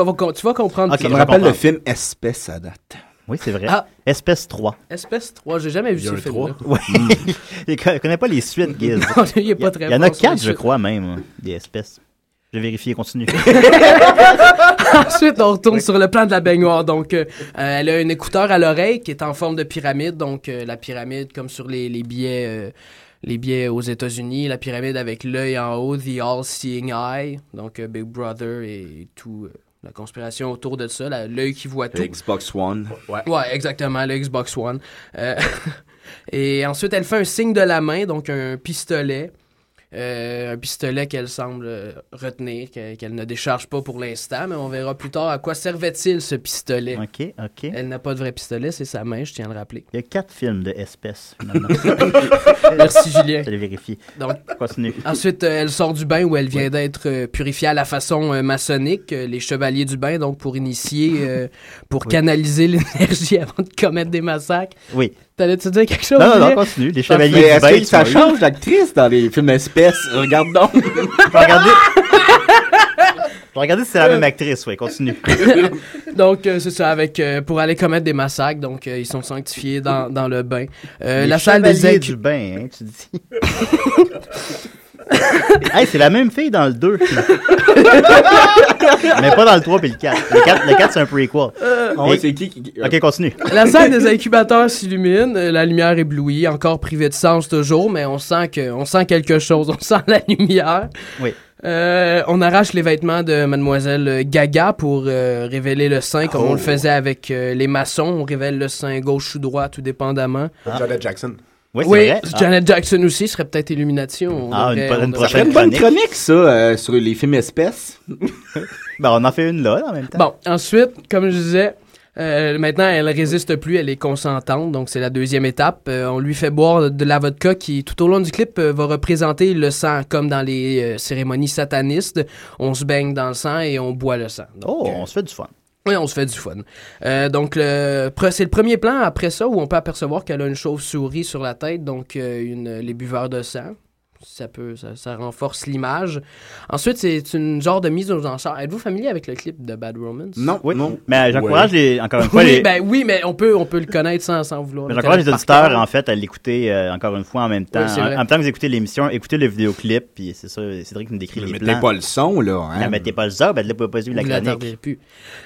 vas comprendre. Ok, Ça plus me rappelle le film Espèce à date. Oui, c'est vrai. Ah. Espèce 3. Espèce 3, j'ai jamais vu ce un film-là. Ouais. [laughs] Il co- connaît pas les suites, Giz. [laughs] Il est pas Il y, très il y en a fort sur les quatre, je suites. crois, même, hein, des espèces. Je vais vérifier, continue. [laughs] Ensuite, on retourne sur le plan de la baignoire. Donc, euh, euh, elle a un écouteur à l'oreille qui est en forme de pyramide. Donc, euh, la pyramide, comme sur les, les billets, euh, les billets aux États-Unis, la pyramide avec l'œil en haut, The All-Seeing Eye. Donc, Big Brother et tout. la conspiration autour de ça, l'œil qui voit tout. Xbox One. Ouais, exactement, le Xbox One. Euh, [laughs] et ensuite, elle fait un signe de la main, donc un pistolet. Euh, un pistolet qu'elle semble euh, retenir, que- qu'elle ne décharge pas pour l'instant, mais on verra plus tard à quoi servait-il ce pistolet. OK, OK. Elle n'a pas de vrai pistolet, c'est sa main, je tiens à le rappeler. Il y a quatre films de espèces, finalement. [laughs] Merci Julien. Je vais vérifier. Donc, Continue. Ensuite, euh, elle sort du bain où elle vient d'être purifiée à la façon maçonnique, les chevaliers du bain, donc pour initier, pour canaliser [laughs] l'énergie avant de commettre des massacres. Oui. T'allais-tu dire quelque chose? Non, non, non, continue. Les chevaliers du est-ce bain, ça change l'actrice dans les films espèces? Regarde donc. [laughs] Regarder. Je vais regarder si c'est la même actrice, oui, continue. [laughs] Donc, euh, c'est ça, avec, euh, pour aller commettre des massacres. Donc, euh, ils sont sanctifiés dans, dans le bain. Euh, Les la salle des du bain, hein, tu dis. [laughs] [laughs] hey, c'est la même fille dans le 2. [laughs] Mais pas dans le 3 et le 4. Le 4, le 4 c'est un prequel. Ah ouais, Et- c'est qui qui- Ok, continue. La salle [laughs] des incubateurs s'illumine, euh, la lumière éblouit, encore privée de sens toujours, mais on sent que, on sent quelque chose, on sent la lumière. Oui. Euh, on arrache les vêtements de Mademoiselle Gaga pour euh, révéler le sein, comme on le faisait avec euh, les maçons. On révèle le sein gauche ou droit, tout dépendamment. Janet Jackson. Oui, c'est Oui, vrai. Ah. Janet Jackson aussi serait peut-être Illuminati. on Ah, une- une ferait une bonne chronique, ça, euh, sur les films espèces. [laughs] Ben, on en fait une là, en même temps. Bon, ensuite, comme je disais, euh, maintenant, elle résiste plus, elle est consentante, donc c'est la deuxième étape. Euh, on lui fait boire de la vodka qui, tout au long du clip, euh, va représenter le sang, comme dans les euh, cérémonies satanistes. On se baigne dans le sang et on boit le sang. Donc, Oh, euh, on se fait du fun. Oui, on se fait du fun. Euh, donc, c'est le premier plan après ça où on peut apercevoir qu'elle a une chauve-souris sur la tête, donc euh, une, les buveurs de sang. Ça peut, ça, ça renforce l'image. Ensuite, c'est une genre de mise aux enchères. Êtes-vous familier avec le clip de Bad Romance? Non, Oui. non. Mais j'encourage les, encore une fois, Oui, les, ben oui, mais on peut, on peut le connaître sans, sans vouloir. mais le j'encourage les auditeurs, en fait, à l'écouter, euh, encore une fois, en même temps. Oui, en, même temps que vous écoutez l'émission, écoutez le vidéoclip, puis c'est ça, Cédric nous décrit Ne les mettez plans. pas le son, là. Ne Hein? mettez pas le ça, ben, là, vous pas suivre la Vous chronique. plus.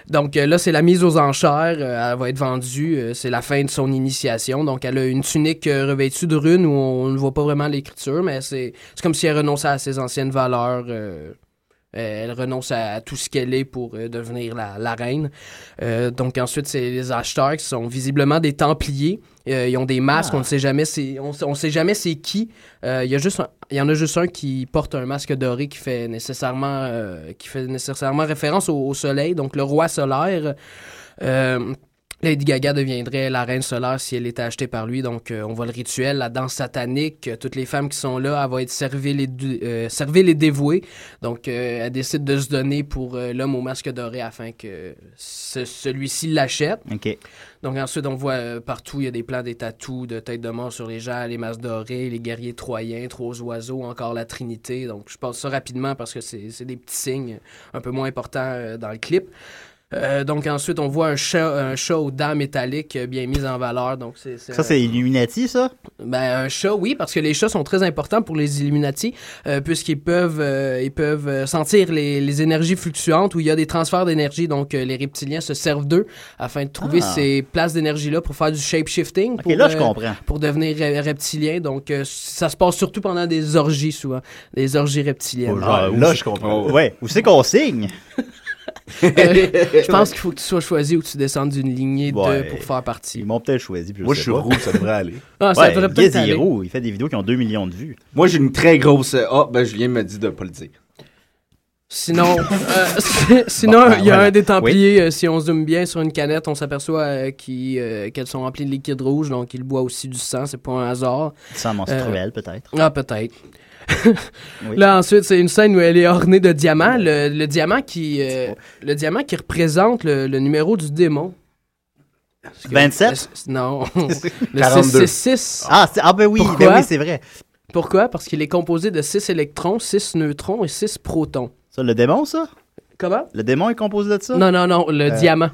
Donc euh, là, c'est la mise aux enchères. euh, elle va être vendue. euh, c'est la fin de son initiation. Donc elle a une tunique euh, revêtue de runes où on ne voit pas vraiment l'écriture, mais c'est c'est comme si elle renonçait à ses anciennes valeurs. euh, elle renonce à, tout ce qu'elle est pour euh, devenir la, la reine. Euh, donc ensuite, c'est les acheteurs qui sont visiblement des Templiers. Euh, ils ont des masques, Ah. on ne sait jamais c'est on, on sait jamais c'est qui. Euh, Il y a juste un- il y en a juste un qui porte un masque doré qui fait nécessairement qui fait nécessairement référence au, au soleil, donc le roi solaire. Lady Gaga deviendrait la reine solaire si elle était achetée par lui. Donc, euh, on voit le rituel, la danse satanique. euh, toutes les femmes qui sont là, elle va être servir les, dé- euh. Donc, euh, elle décide de se donner pour l'homme au masque doré afin que ce- celui-ci l'achète. OK. Donc ensuite, on voit partout, il y a des plans des tatous de tête de mort sur les gens, les masses dorées, les guerriers troyens, trois oiseaux, encore la Trinité. Donc je passe ça rapidement parce que c'est des petits signes un peu moins importants dans le clip. Euh, donc ensuite, on voit un chat, un chat aux dents métalliques euh, bien mis en valeur. Donc c'est, Ça, c'est Illuminati, ça? Ben, un chat, oui, parce que les chats sont très importants pour les Illuminati, euh, puisqu'ils peuvent, euh, ils peuvent sentir les, les énergies fluctuantes où il y a des transferts d'énergie. Donc, euh, les reptiliens se servent d'eux afin de trouver Ah. ces places d'énergie-là pour faire du shape-shifting. Ok, pour, là, je euh, comprends. Pour devenir reptilien. Donc, euh, ça se passe surtout pendant des orgies, souvent. Des orgies reptiliennes. Oh, genre, où là, je comprends. Ouais, où c'est qu'on signe? [laughs] Euh, [laughs] je pense qu'il faut que tu sois choisi ou que tu descendes d'une lignée Ouais. de pour faire partie. Ils m'ont peut-être choisi. puis Moi, sais je suis pas. roux, ça devrait aller. [laughs] Ah, ça Ouais, devrait peut-être il est aller. roux. Il fait des vidéos qui ont 2 millions de vues. Moi, j'ai une très grosse. Ah, ben, Julien me dit de pas le dire. Sinon, [laughs] euh, si- sinon, Bon, ben, il y a voilà. un des Templiers, euh, si on zoome bien sur une canette, on s'aperçoit euh, euh, qu'elles sont remplies de liquide rouge, donc il boit aussi du sang, c'est pas un hasard. Sans menstruel, peut-être. Ah, peut-être. Oui. Là, ensuite, c'est une scène où elle est ornée de diamants. Le, le diamant qui, euh, le diamant qui représente le, le numéro du démon. Que- 27? le- non. [laughs] le 42. 666. Ah, c'est- ah, ben oui, ben oui, c'est vrai. Pourquoi? Parce qu'il est composé de 6 électrons, 6 neutrons et 6 protons. Ça, le démon, ça? Comment? Le démon est composé de ça? Non, non, non, le Euh, diamant.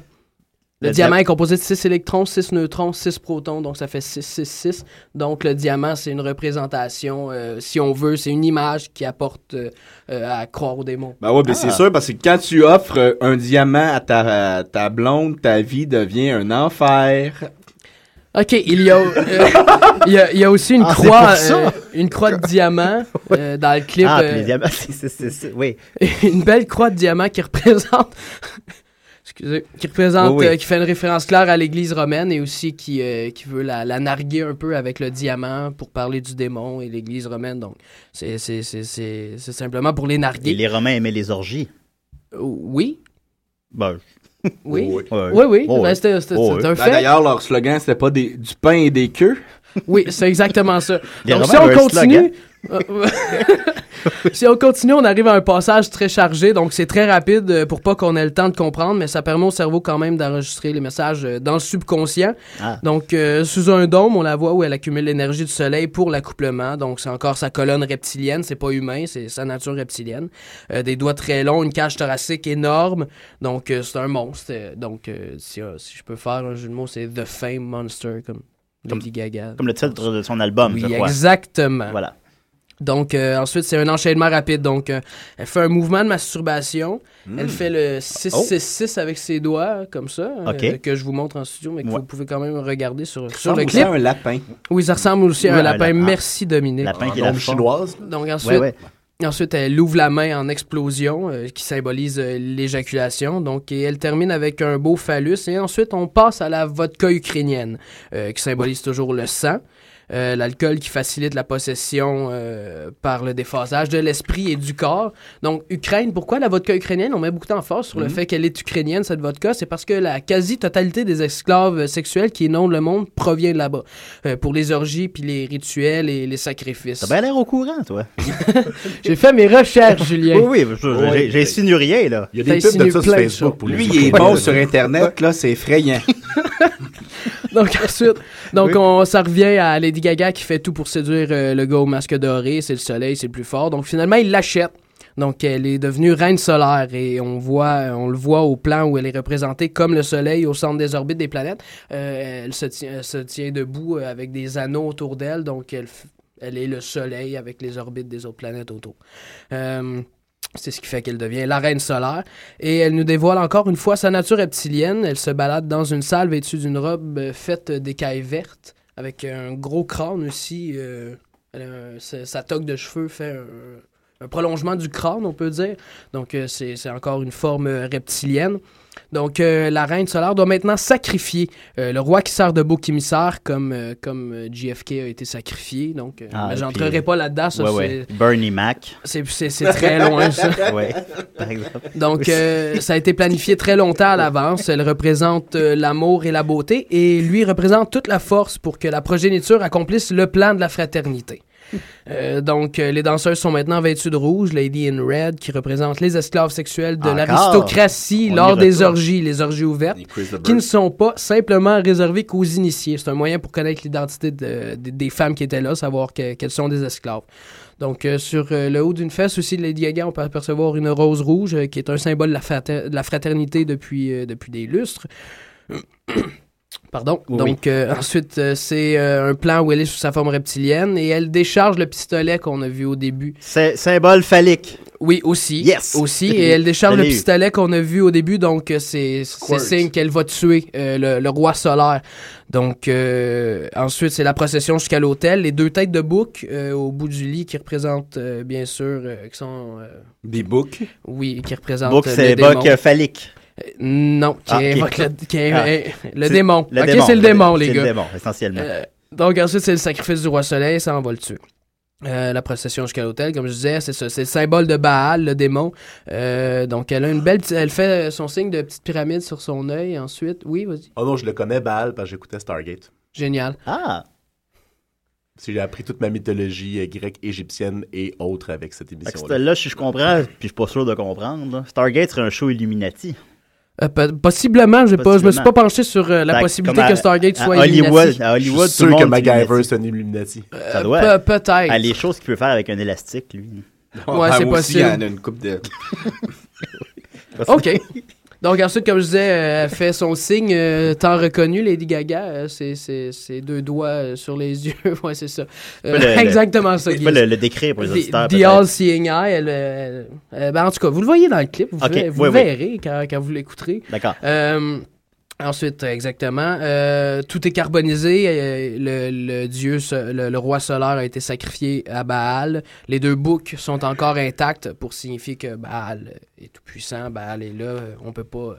Le, le diamant dia- est composé de 6 électrons, 6 neutrons, 6 protons, donc ça fait 6, 6, 6. Donc le diamant, c'est une représentation, euh, si on veut, c'est une image qui apporte euh, euh, à croire au démon. Ben ouais, ben c'est Ah. sûr, parce que quand tu offres un diamant à ta, à ta blonde, ta vie devient un enfer. [laughs] Ok, il y a, euh, il y a, il y a aussi une Ah, c'est croix, euh, une croix de diamant [laughs] euh, dans le clip. Ah, puis euh, les diamants, c'est- [laughs] c'est- c'est- c'est- oui. une belle croix de diamant qui représente excusez qui représente Oui, oui. euh, qui fait une référence claire à l'église romaine et aussi qui euh, qui veut la, la narguer un peu avec le diamant pour parler du démon et l'église romaine. Donc c'est c'est c'est c'est c'est simplement pour les Et narguer les Romains aimaient les orgies. Euh, oui. Ben, [laughs] oui. Oui. oui. Oui Oh, Ben, c'était Oh, un Ben, fait. D'ailleurs, leur slogan, c'était pas des, du pain et des queues. oui c'est exactement ça. Les donc Romains si on avaient un continue euh, [laughs] si on continue, on arrive à un passage très chargé, donc c'est très rapide euh, pour pas qu'on ait le temps de comprendre, mais ça permet au cerveau quand même d'enregistrer les messages euh, dans le subconscient. Ah. Donc, euh, sous un dôme, on la voit où elle accumule l'énergie du soleil pour l'accouplement. Donc, c'est encore sa colonne reptilienne, c'est pas humain, c'est sa nature reptilienne. Euh, des doigts très longs, une cage thoracique énorme. Donc, euh, c'est un monstre. Donc, si, si je peux faire un jeu de mots, c'est The Fame Monster, comme Lady Gaga. Comme le titre de son album, Oui, je crois. exactement. Voilà. Donc, euh, ensuite, c'est un enchaînement rapide. Donc, euh, elle fait un mouvement de masturbation. Hmm. Elle fait le 666 avec ses doigts, comme ça, euh, que je vous montre en studio, mais que Ouais. vous pouvez quand même regarder sur, Ça sur le ressemble aussi clip. à un lapin. Oui, ça ressemble aussi à Ouais, un un lapin. lapin. Merci, Dominique. Lapin qui est la chinoise. Donc, ensuite, Ouais, ouais. Ensuite, elle ouvre la main en explosion, euh, qui symbolise euh, l'éjaculation. Donc, et elle termine avec un beau phallus. Et ensuite, on passe à la vodka ukrainienne, euh, qui symbolise toujours le sang. Euh, L'alcool qui facilite la possession euh, par le déphasage de l'esprit et du corps. Donc, Ukraine, pourquoi la vodka ukrainienne? On met beaucoup d'emphase sur le fait qu'elle est ukrainienne, cette vodka. C'est parce que la quasi-totalité des esclaves sexuels qui inondent le monde provient de là-bas. Euh, pour les orgies, puis les rituels et les sacrifices. T'as bien l'air au courant, toi. [laughs] J'ai fait mes recherches, Julien. Oui, oui, j'ai insinué rien, là. Il y a des pubs de ça sur Facebook pour Lui, [laughs] il est bon sur Internet, là, c'est effrayant. [laughs] Donc ensuite, donc Oui. on, ça revient à Lady Gaga qui fait tout pour séduire euh, le gars au masque doré, c'est le soleil, c'est le plus fort. Donc finalement, il l'achète. Donc elle est devenue reine solaire et on voit, on le voit au plan où elle est représentée comme le soleil au centre des orbites des planètes. Euh, elle se tient, elle se tient debout euh, avec des anneaux autour d'elle, donc elle, elle est le soleil avec les orbites des autres planètes autour. Euh, c'est ce qui fait qu'elle devient la reine solaire. Et elle nous dévoile encore une fois sa nature reptilienne. Elle se balade dans une salle vêtue d'une robe euh, faite d'écailles vertes, avec un gros crâne aussi. euh, sa, toque de cheveux fait un, prolongement du crâne, on peut dire. Donc, euh, c'est encore une forme reptilienne. Donc, euh, la reine solaire doit maintenant sacrifier euh, le roi qui sert de bouc émissaire, comme, euh, comme JFK a été sacrifié. Donc, Ah, j'entrerai pas là-dedans. ça, ouais. Bernie Mac. c'est- très loin, ça. [laughs] par exemple. Donc, ça a été planifié très longtemps à l'avance. Elle représente l'amour et la beauté et lui représente toute la force pour que la progéniture accomplisse le plan de la fraternité. [laughs] Euh, donc, euh, les danseuses sont maintenant vêtues de rouge, Lady in Red, qui représente les esclaves sexuels de l'aristocratie lors des retourne. orgies, les orgies ouvertes, qui ne sont pas simplement réservées qu'aux initiés. C'est un moyen pour connaître l'identité de- de- des femmes qui étaient là, savoir que- qu'elles sont des esclaves. Donc, euh, sur euh, le haut d'une fesse aussi de Lady Gaga, on peut apercevoir une rose rouge, euh, qui est un symbole de la, frater- de la fraternité depuis, depuis des lustres. [clears throat] Pardon? Oui, Donc, euh, [laughs] ensuite, euh, c'est euh, un plan où elle est sous sa forme reptilienne et elle décharge le pistolet qu'on a vu au début. C'est symbole phallique. Oui, aussi. Yes! Aussi. [laughs] Et elle décharge le pistolet qu'on a vu au début, donc c'est signe qu'elle va tuer le, le roi solaire. Donc, ensuite, c'est la procession jusqu'à l'hôtel. Les deux têtes de bouc au bout du lit qui représentent, bien sûr, qui sont. Des books. oui, qui représentent. Euh, c'est euh, phallique. Euh, Non, qui Ah, le, qui Ah. le C'est- démon. Le ok, démon. c'est le démon, les C'est gars. le démon, essentiellement. Euh, donc ensuite, c'est le sacrifice du roi soleil, ça, on va le tuer. Euh, la procession jusqu'à l'hôtel, comme je disais, c'est ça, c'est le symbole de Baal, le démon. Euh, donc elle a une belle, petite- elle fait son signe de petite pyramide sur son œil. Ensuite, oui, vas-y. Oh non, je le connais, Baal, parce que j'écoutais Stargate. Génial. Ah! J'ai appris toute ma mythologie euh, grecque, égyptienne et autres avec cette Fait que émission-là. Là, je je comprends, puis je suis pas sûr de comprendre. là. Stargate serait un show Illuminati. Euh, po- possiblement, j'ai pas, je me suis pas penché sur euh, la possibilité à- que Stargate à soit Hollywood, Illuminati. à Hollywood, Je suis sûr que MacGyver, Illuminati. c'est un Illuminati. Ça Euh, doit. pe- peut-être. Ah, les choses qu'il peut faire avec un élastique, lui. Ouais, c'est moi aussi, possible. il y en a une coupe de. [laughs] OK. Donc ensuite, comme je disais, euh, elle fait son signe euh, tant reconnu, Lady Gaga. euh, c'est c'est- c'est deux doigts euh, sur les [laughs] yeux. ouais, c'est ça. Euh, Pas le- le- exactement ça. Guy. le, le décret pour les The, auditeurs. the peut-être. All-Seeing Eye, elle, euh, ben, en tout cas, vous le voyez dans le clip, vous, vous oui, le oui. verrez quand, quand vous l'écouterez. D'accord. Euh, ensuite, exactement, euh, tout est carbonisé. euh, le, le dieu, le, le roi solaire a été sacrifié à Baal. Les deux boucs sont encore intacts pour signifier que Baal est tout puissant. Baal est là. On peut pas,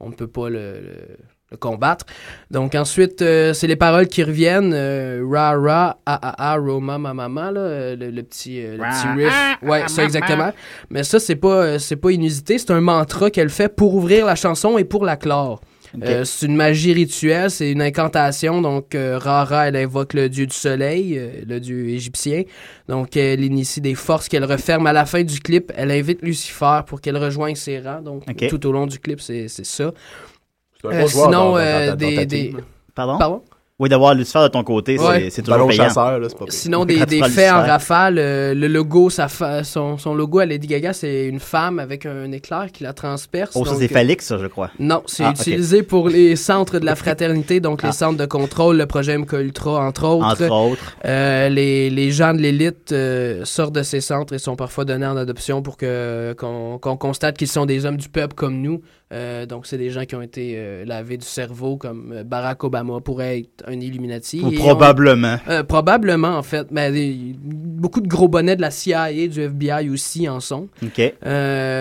on ne peut pas le, le- le combattre. Donc ensuite, euh, c'est les paroles qui reviennent. euh, ra ra a a a Roma ma mama là, euh, le, le petit le petit riff. Ouais, ça exactement. Mais ça c'est pas c'est pas inusité, c'est un mantra qu'elle fait pour ouvrir la chanson et pour la clore. Euh, c'est une magie rituelle, c'est une incantation. Donc, euh, Rara, elle invoque le dieu du soleil, euh, le dieu égyptien. Donc, elle initie des forces qu'elle referme à la fin du clip. Elle invite Lucifer pour qu'elle rejoigne ses rangs. Donc, tout au long du clip, c'est ça. C'est un bon joueur sinon, dans- dans- dans ta- dans des, des-. Pardon? Pardon? Oui, d'avoir Lucifer de ton côté, c'est- Ouais. c'est toujours payant. chasseur, là, c'est pas pire. Sinon, des, des faits en rafale. euh, le logo, sa fa- son, son logo à Lady Gaga, c'est une femme avec un éclair qui la transperce. Oh, ça, c'est phallique, ça, je crois. Non, c'est Ah, utilisé pour les centres de la fraternité, donc les Ah. centres de contrôle, le projet MK Ultra, entre autres. Entre autres. Euh, les, les gens de l'élite euh, sortent de ces centres et sont parfois donnés en adoption pour que qu'on qu'on constate qu'ils sont des hommes du peuple comme nous. Euh, donc, c'est des gens qui ont été euh, lavés du cerveau, comme euh, Barack Obama pourrait être un Illuminati. Ou Et on- probablement. euh, probablement, en fait. Mais des- beaucoup de gros bonnets de la CIA, du FBI aussi en sont. OK.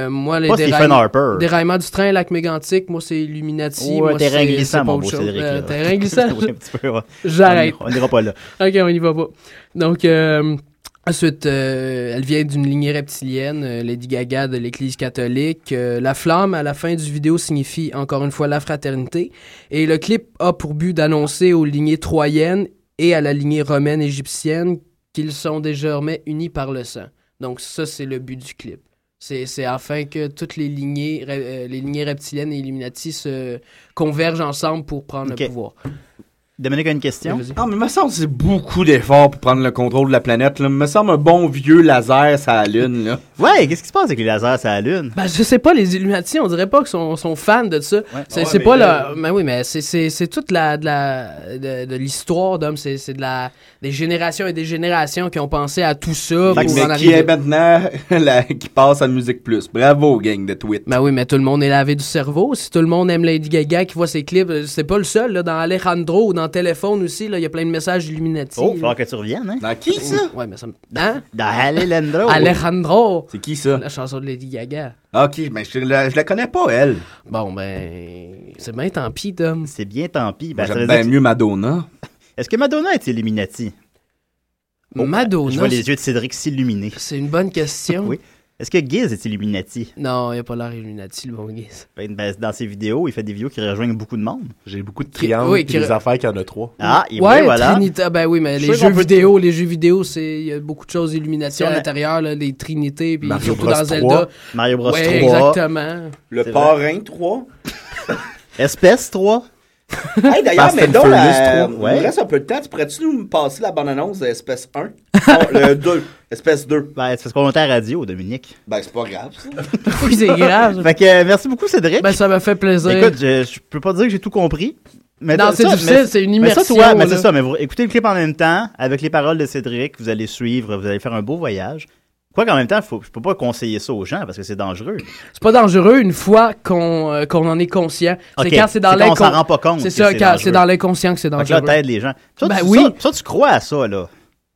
Moi, les déraillements- du train, lac mégantique, moi, c'est Illuminati. Ouais, moi, terrain glissant, mon beau. Cédric. Terrain [laughs] glissant? [laughs] J'arrête. On n'ira pas là. [laughs] Ok, on y va pas. Donc, ensuite, euh, elle vient d'une lignée reptilienne, euh, Lady Gaga de l'Église catholique. Euh, la flamme, à la fin du vidéo, signifie encore une fois la fraternité. Et le clip a pour but d'annoncer aux lignées troyennes et à la lignée romaine égyptienne qu'ils sont désormais unis par le sang. Donc, ça, c'est le but du clip. C'est afin que toutes les lignées, les lignées reptiliennes et Illuminati se convergent ensemble pour prendre le pouvoir. Dominique a une question? Ah, mais me semble que c'est beaucoup d'efforts pour prendre le contrôle de la planète. Là. Me semble un bon vieux laser la Lune. Là. [laughs] Ouais, qu'est-ce qui se passe avec les lasers la Lune? Ben, je sais pas, les Illuminati, on dirait pas qu'ils sont, sont fans de ça. C'est Ouais, c'est mais pas là- la. Mais oui, mais c'est- c'est c'est toute la, de la- de, de l'histoire d'hommes. C'est c'est de la des générations et des générations qui ont pensé à tout ça Fait que pour mais en qui est maintenant [laughs] la- qui passe à Musique Plus? Bravo, gang de tweets. Ben oui, mais tout le monde est lavé du cerveau. Si tout le monde aime Lady Gaga qui voit ses clips, euh, c'est pas le seul. Là, dans Alejandro ou dans Téléphone aussi, là, il y a plein de messages Illuminati. Oh, il va falloir que tu reviennes, hein? Dans qui, ça? Ouais, mais ça me. Hein? Dans Alejandro. [laughs] Alejandro! C'est qui, ça? La chanson de Lady Gaga. Ok, mais je la, je la connais pas, elle. Bon, ben. C'est bien tant pis, Dom. C'est bien tant pis. Ben, J'aime bien mieux Madonna. [laughs] Est-ce que Madonna est Illuminati? Oh, Madonna. Je vois les yeux de Cédric s'illuminer. C'est une bonne question. [laughs] Oui. Est-ce que Giz est Illuminati? Non, il a pas l'air Illuminati, le bon Giz. Ben, ben, dans ses vidéos, il fait des vidéos qui rejoignent beaucoup de monde. J'ai beaucoup de triangles oui, et qui- des affaires qu'il y en a trois. Ah, et ouais, oui, voilà. Trinité. Ben oui, mais les jeux vidéo, les jeux vidéo, c'est il y a beaucoup de choses Illuminati Si à a- l'intérieur, là, les Trinités, puis Mario surtout Bros dans 3, Zelda. Mario Bros Ouais, 3. exactement. Le parrain 3. [laughs] Espèce 3. [laughs] Hey, d'ailleurs, mais donc, la... 3, ouais. il reste un peu de temps. Tu pourrais-tu nous passer la bande-annonce de espèce 1? non, le [laughs] 2. Espèce 2. Ben, c'est parce qu'on est à la radio, Dominique. Ben, c'est pas grave, ça. [laughs] Oui, c'est grave. Fait que, euh, merci beaucoup, Cédric. Ben, ça m'a fait plaisir. Écoute, je, je peux pas dire que j'ai tout compris. Mais Non, c'est difficile, c'est une Mais ça, immersion, toi, mais c'est ça. Mais vous écoutez le clip en même temps, avec les paroles de Cédric, vous allez suivre, vous allez faire un beau voyage. Quoi qu'en même temps, faut, je peux pas conseiller ça aux gens parce que c'est dangereux. C'est pas dangereux une fois qu'on euh, qu'on en est conscient. C'est quand c'est dans on l'inconscient. s'en rend pas compte C'est que ça, c'est quand c'est dans l'inconscient que c'est dangereux. là, t'aides les gens. Ça, Ben tu, oui. ça, ça, tu crois à ça, là.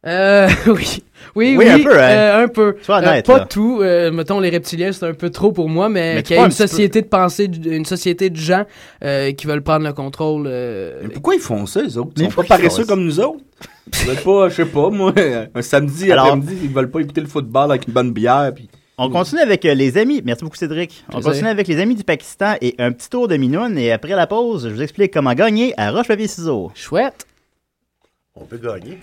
Euh, oui. [laughs] Oui, Oui, oui, un peu, hein. euh, un peu. Euh, pas là. tout. Euh, mettons, les reptiliens, c'est un peu trop pour moi, mais, Mais qu'il y a un une peu. société de pensée, une société de gens euh, qui veulent prendre le contrôle. euh, Mais pourquoi ils font ça, les autres? Ils sont pas paresseux comme nous autres? Veulent pas, je sais pas, moi, un samedi Alors- après-midi, ils veulent pas écouter le football avec une bonne bière. Puis... On continue avec euh, les amis. Merci beaucoup, Cédric. On Plaisir. continue avec les amis du Pakistan et un petit tour de Minoune. Et après la pause, je vous explique comment gagner à Roche-Papier-Ciseaux. Chouette. On peut gagner.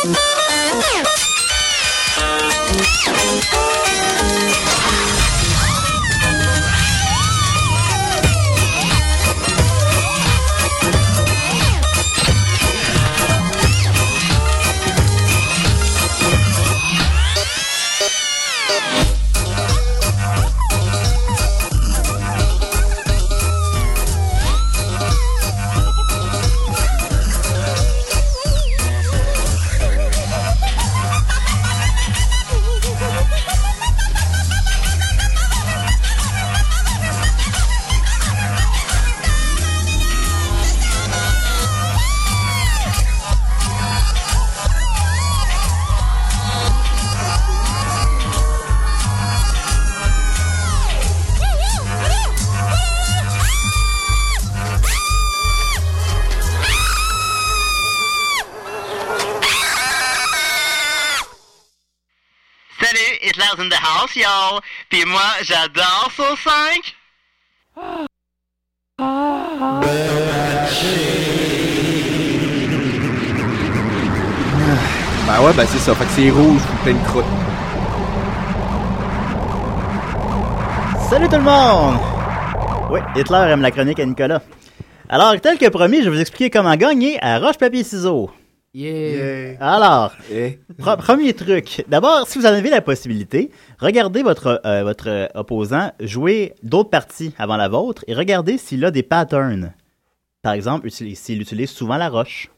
Salut, j'adore Saut 5 ah. Ah. Ben ouais, ben c'est ça. Fait que c'est rouge ou plein de. Salut tout le monde! Oui, Hitler aime la chronique à Nicolas. Alors, tel que promis, je vais vous expliquer comment gagner à roche-papier-ciseaux. Yeah. Alors, pre- premier truc. D'abord, si vous en avez la possibilité, regardez votre, euh, votre opposant jouer d'autres parties avant la vôtre et regardez s'il a des patterns. Par exemple, s'il utilise souvent la roche.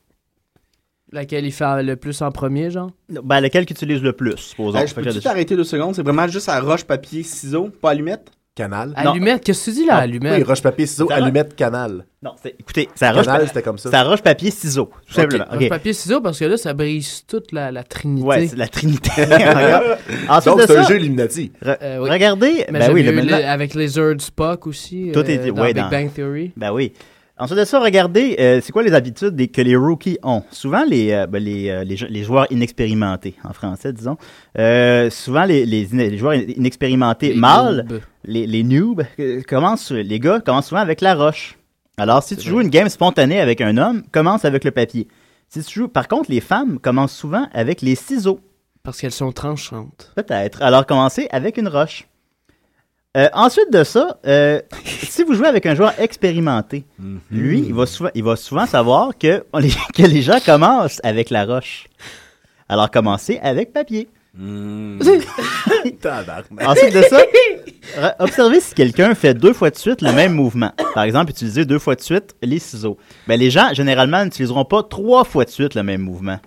Laquelle il fait le plus en premier, genre? Ben, lequel qu'il utilise le plus, supposons. Hey, je peux-tu de- t'arrêter deux secondes? C'est vraiment juste à roche, papier, ciseaux, pas allumette? Canal. Allumette, qu'est-ce que tu dis là, allumette? Oui, roche, papier, ciseaux, Ça- allumette, canal. Non, c'est- écoutez, ça roche, Canal, c'était comme ça. ça roche papier ciseaux, tout simplement. Roche, Ok. papier, ciseaux, parce que là, ça brise toute la, la trinité. Ouais, c'est la trinité. [laughs] [laughs] Ensuite Donc, c'est un jeu Illuminati. re- Euh, oui. Regardez, Mais ben oui, le eu maintenant- le- avec Lizard Spock aussi. Tout euh, est dans ouais, Big dans- Bang Theory. Ben oui. Ensuite de ça, regardez, euh, c'est quoi les habitudes des- que les rookies ont? Souvent, les, euh, ben, les, euh, les, les joueurs inexpérimentés, en français, disons, souvent, les, les, les joueurs inexpérimentés Les mâles, noobs. les, les noobs, commencent, les gars commencent souvent avec la roche. Alors, si tu joues une game spontanée avec un homme, commence avec le papier. Si tu joues, par contre, les femmes commencent souvent avec les ciseaux. Parce qu'elles sont tranchantes. Peut-être. Alors, commencez avec une roche. Euh, ensuite de ça, euh, [laughs] si vous jouez avec un joueur expérimenté, lui, il va souvent, il va souvent savoir que les, [laughs] que les gens commencent avec la roche. Alors, commencez avec papier. [laughs] Tabarnak. Ensuite de ça, observez si quelqu'un fait deux fois de suite le même mouvement. Par exemple, utilisez deux fois de suite les ciseaux. Ben, les gens, généralement, n'utiliseront pas trois fois de suite le même mouvement.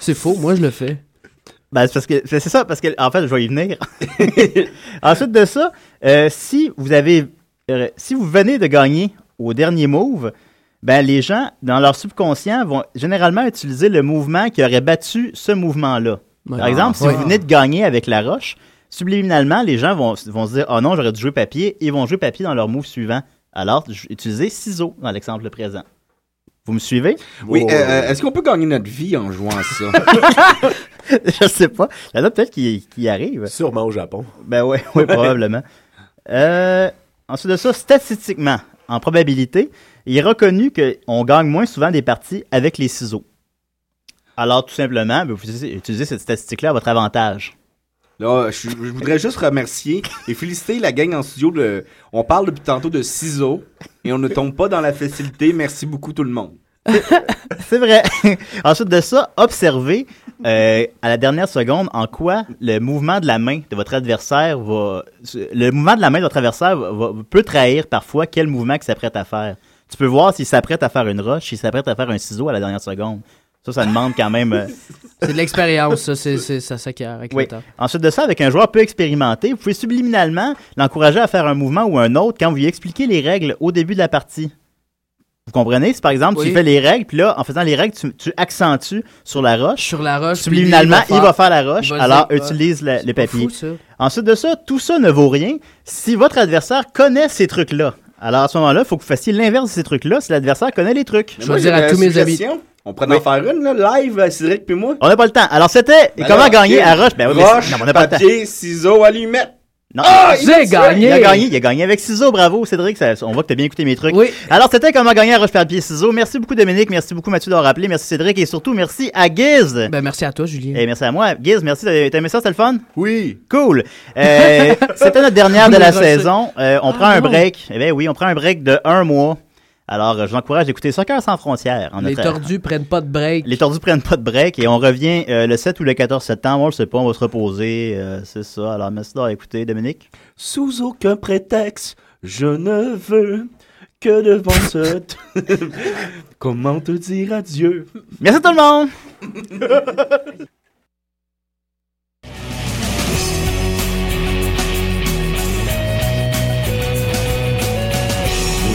C'est faux, moi je le fais. Ben, c'est parce que c'est ça, parce que en fait, je vais y venir. [laughs] Ensuite de ça, euh, si vous avez euh, si vous venez de gagner au dernier move, ben les gens, dans leur subconscient, vont généralement utiliser le mouvement qui aurait battu ce mouvement-là. Par exemple, si vous venez de gagner avec la roche, subliminalement, les gens vont, vont se dire Oh non, j'aurais dû jouer papier, et ils vont jouer papier dans leur move suivant. Alors, utilisez ciseaux dans l'exemple présent. Vous me suivez? Oui, euh, euh, est-ce qu'on peut gagner notre vie en jouant à ça? [laughs] [laughs] Je sais pas. Il y en a peut-être qui, qui arrivent. Sûrement au Japon. Ben ouais, ouais, [laughs] probablement. Euh, ensuite de ça, statistiquement, en probabilité, il est reconnu qu'on gagne moins souvent des parties avec les ciseaux. Alors, tout simplement, ben, vous utilisez cette statistique-là à votre avantage. Je, voudrais juste remercier et féliciter la gang en studio. On parle depuis tantôt de ciseaux et on ne tombe pas dans la facilité. Merci beaucoup tout le monde. [laughs] C'est vrai. Ensuite de ça, observez euh, à la dernière seconde en quoi le mouvement de la main de votre adversaire va. Le mouvement de la main de votre adversaire va- peut trahir parfois quel mouvement il s'apprête à faire. Tu peux voir s'il s'apprête à faire une roche, s'il s'apprête à faire un ciseau à la dernière seconde. Ça, ça demande quand même. euh, [laughs] C'est de l'expérience, ça, c'est, c'est, ça s'acquiert avec oui. le temps. Ensuite de ça, avec un joueur peu expérimenté, vous pouvez subliminalement l'encourager à faire un mouvement ou un autre quand vous lui expliquez les règles au début de la partie. Vous comprenez? Si par exemple, Oui. tu fais les règles, puis là, en faisant les règles, tu, tu accentues sur la roche. Sur la roche. Subliminalement, lui, il va faire la roche, il va alors dire, ah, utilise le, c'est le pas papier. fou, ça. Ensuite de ça, tout ça ne vaut rien si votre adversaire connaît ces trucs-là. Alors à ce moment-là, il faut que vous fassiez l'inverse de ces trucs-là si l'adversaire connaît les trucs. Mais moi, j'avais une suggestion. On pourrait en faire une, là, live, euh, Cédric puis moi. On n'a pas le temps. Alors c'était Ben comment gagner à roche? Ben oui, Roche, non, on n'a pas le temps. papier, ciseaux, allumette. Non. Ah, il a Il a gagné, il a gagné avec ciseaux, bravo Cédric, ça- on voit que tu as bien écouté mes trucs. Oui. Alors c'était comment gagner à roche papier ciseaux. Merci beaucoup Dominique, merci beaucoup Mathieu d'avoir rappelé, merci Cédric et surtout merci à Giz. Ben merci à toi Julien. Et merci à moi. Giz, merci, t'as t'as aimé ça, c'était le fun? Oui. Cool. Euh, c'était notre dernière de la [laughs] saison. Euh, on Ah, prend un break. Eh bien oui, on prend un break de un mois. Alors, euh, je vous encourage d'écouter Soccer sans frontières. en Les notre- tordus prennent pas de break. Les tordus prennent pas de break et on revient euh, le 7 ou le 14 septembre. On le sait pas, on va se reposer. euh, c'est ça. Alors, merci d'avoir écouté, Dominique. Sous aucun prétexte, je ne veux que devant ce... [laughs] Comment te dire adieu? Merci tout le monde! [laughs]